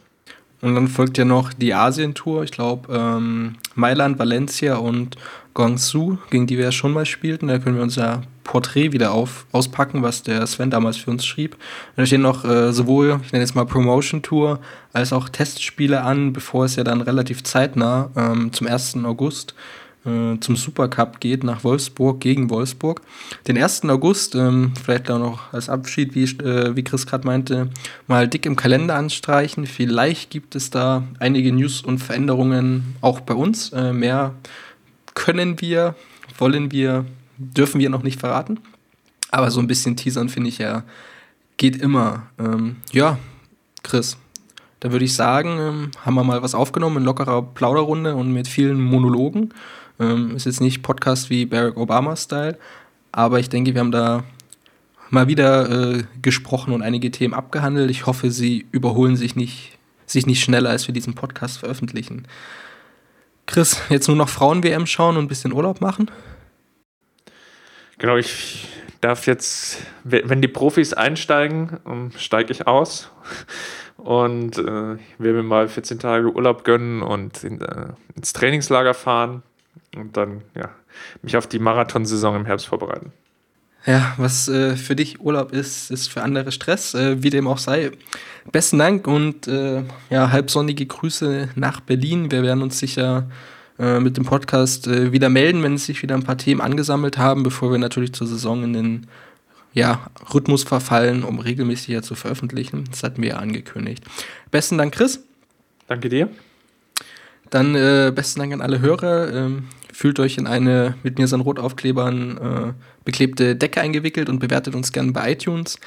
Und dann folgt ja noch die Asien-Tour. Ich glaube, ähm, Mailand, Valencia und Guangzhou, gegen die wir ja schon mal spielten. Da können wir unser Porträt wieder auf, auspacken, was der Sven damals für uns schrieb. Und da stehen noch äh, sowohl, ich nenne jetzt mal Promotion Tour, als auch Testspiele an, bevor es ja dann relativ zeitnah ähm, zum 1. August äh, zum Supercup geht nach Wolfsburg gegen Wolfsburg. Den 1. August, ähm, vielleicht auch noch als Abschied, wie, äh, wie Chris gerade meinte, mal dick im Kalender anstreichen. Vielleicht gibt es da einige News und Veränderungen auch bei uns. Äh, mehr können wir, wollen wir, dürfen wir noch nicht verraten. Aber so ein bisschen teasern finde ich ja, geht immer. Ähm, ja, Chris, da würde ich sagen, ähm, haben wir mal was aufgenommen in lockerer Plauderrunde und mit vielen Monologen. Ähm, ist jetzt nicht Podcast wie Barack Obama-Style, aber ich denke, wir haben da mal wieder äh, gesprochen und einige Themen abgehandelt. Ich hoffe, sie überholen sich nicht, sich nicht schneller, als wir diesen Podcast veröffentlichen. Chris, jetzt nur noch Frauen-WM schauen und ein bisschen Urlaub machen? Genau, ich darf jetzt, wenn die Profis einsteigen, ähm, steige ich aus und äh, will mir mal 14 Tage Urlaub gönnen und in, äh, ins Trainingslager fahren und dann ja, mich auf die Marathonsaison im Herbst vorbereiten. Ja, was äh, für dich Urlaub ist, ist für andere Stress, äh, wie dem auch sei. Besten Dank und äh, ja, halbsonnige Grüße nach Berlin. Wir werden uns sicher äh, mit dem Podcast äh, wieder melden, wenn sich wieder ein paar Themen angesammelt haben, bevor wir natürlich zur Saison in den ja, Rhythmus verfallen, um regelmäßiger zu veröffentlichen. Das hatten wir ja angekündigt. Besten Dank, Chris. Danke dir. Dann äh, besten Dank an alle Hörer. Ähm, fühlt euch in eine mit mir so Rotaufklebern äh, beklebte Decke eingewickelt und bewertet uns gerne bei iTunes.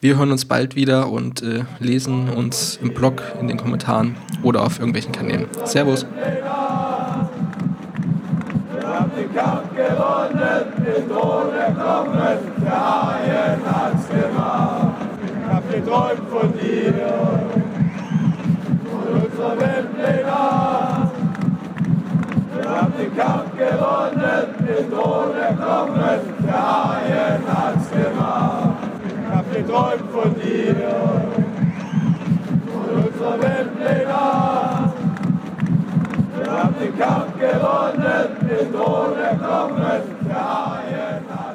Wir hören uns bald wieder und äh, lesen uns im Blog, in den Kommentaren oder auf irgendwelchen Kanälen. Servus. Wir haben den Kampf gewonnen, den Thron erklommen, der Haien hat's gemacht. Ich hab geträumt von. den Kampf gewonnen, den Tode kommen, der Haien hat's gemacht. Ich hab geträumt von dir, von unserer Weltplenat. Wir haben den Kampf gewonnen, den Tode kommen, der Haien hat's gemacht.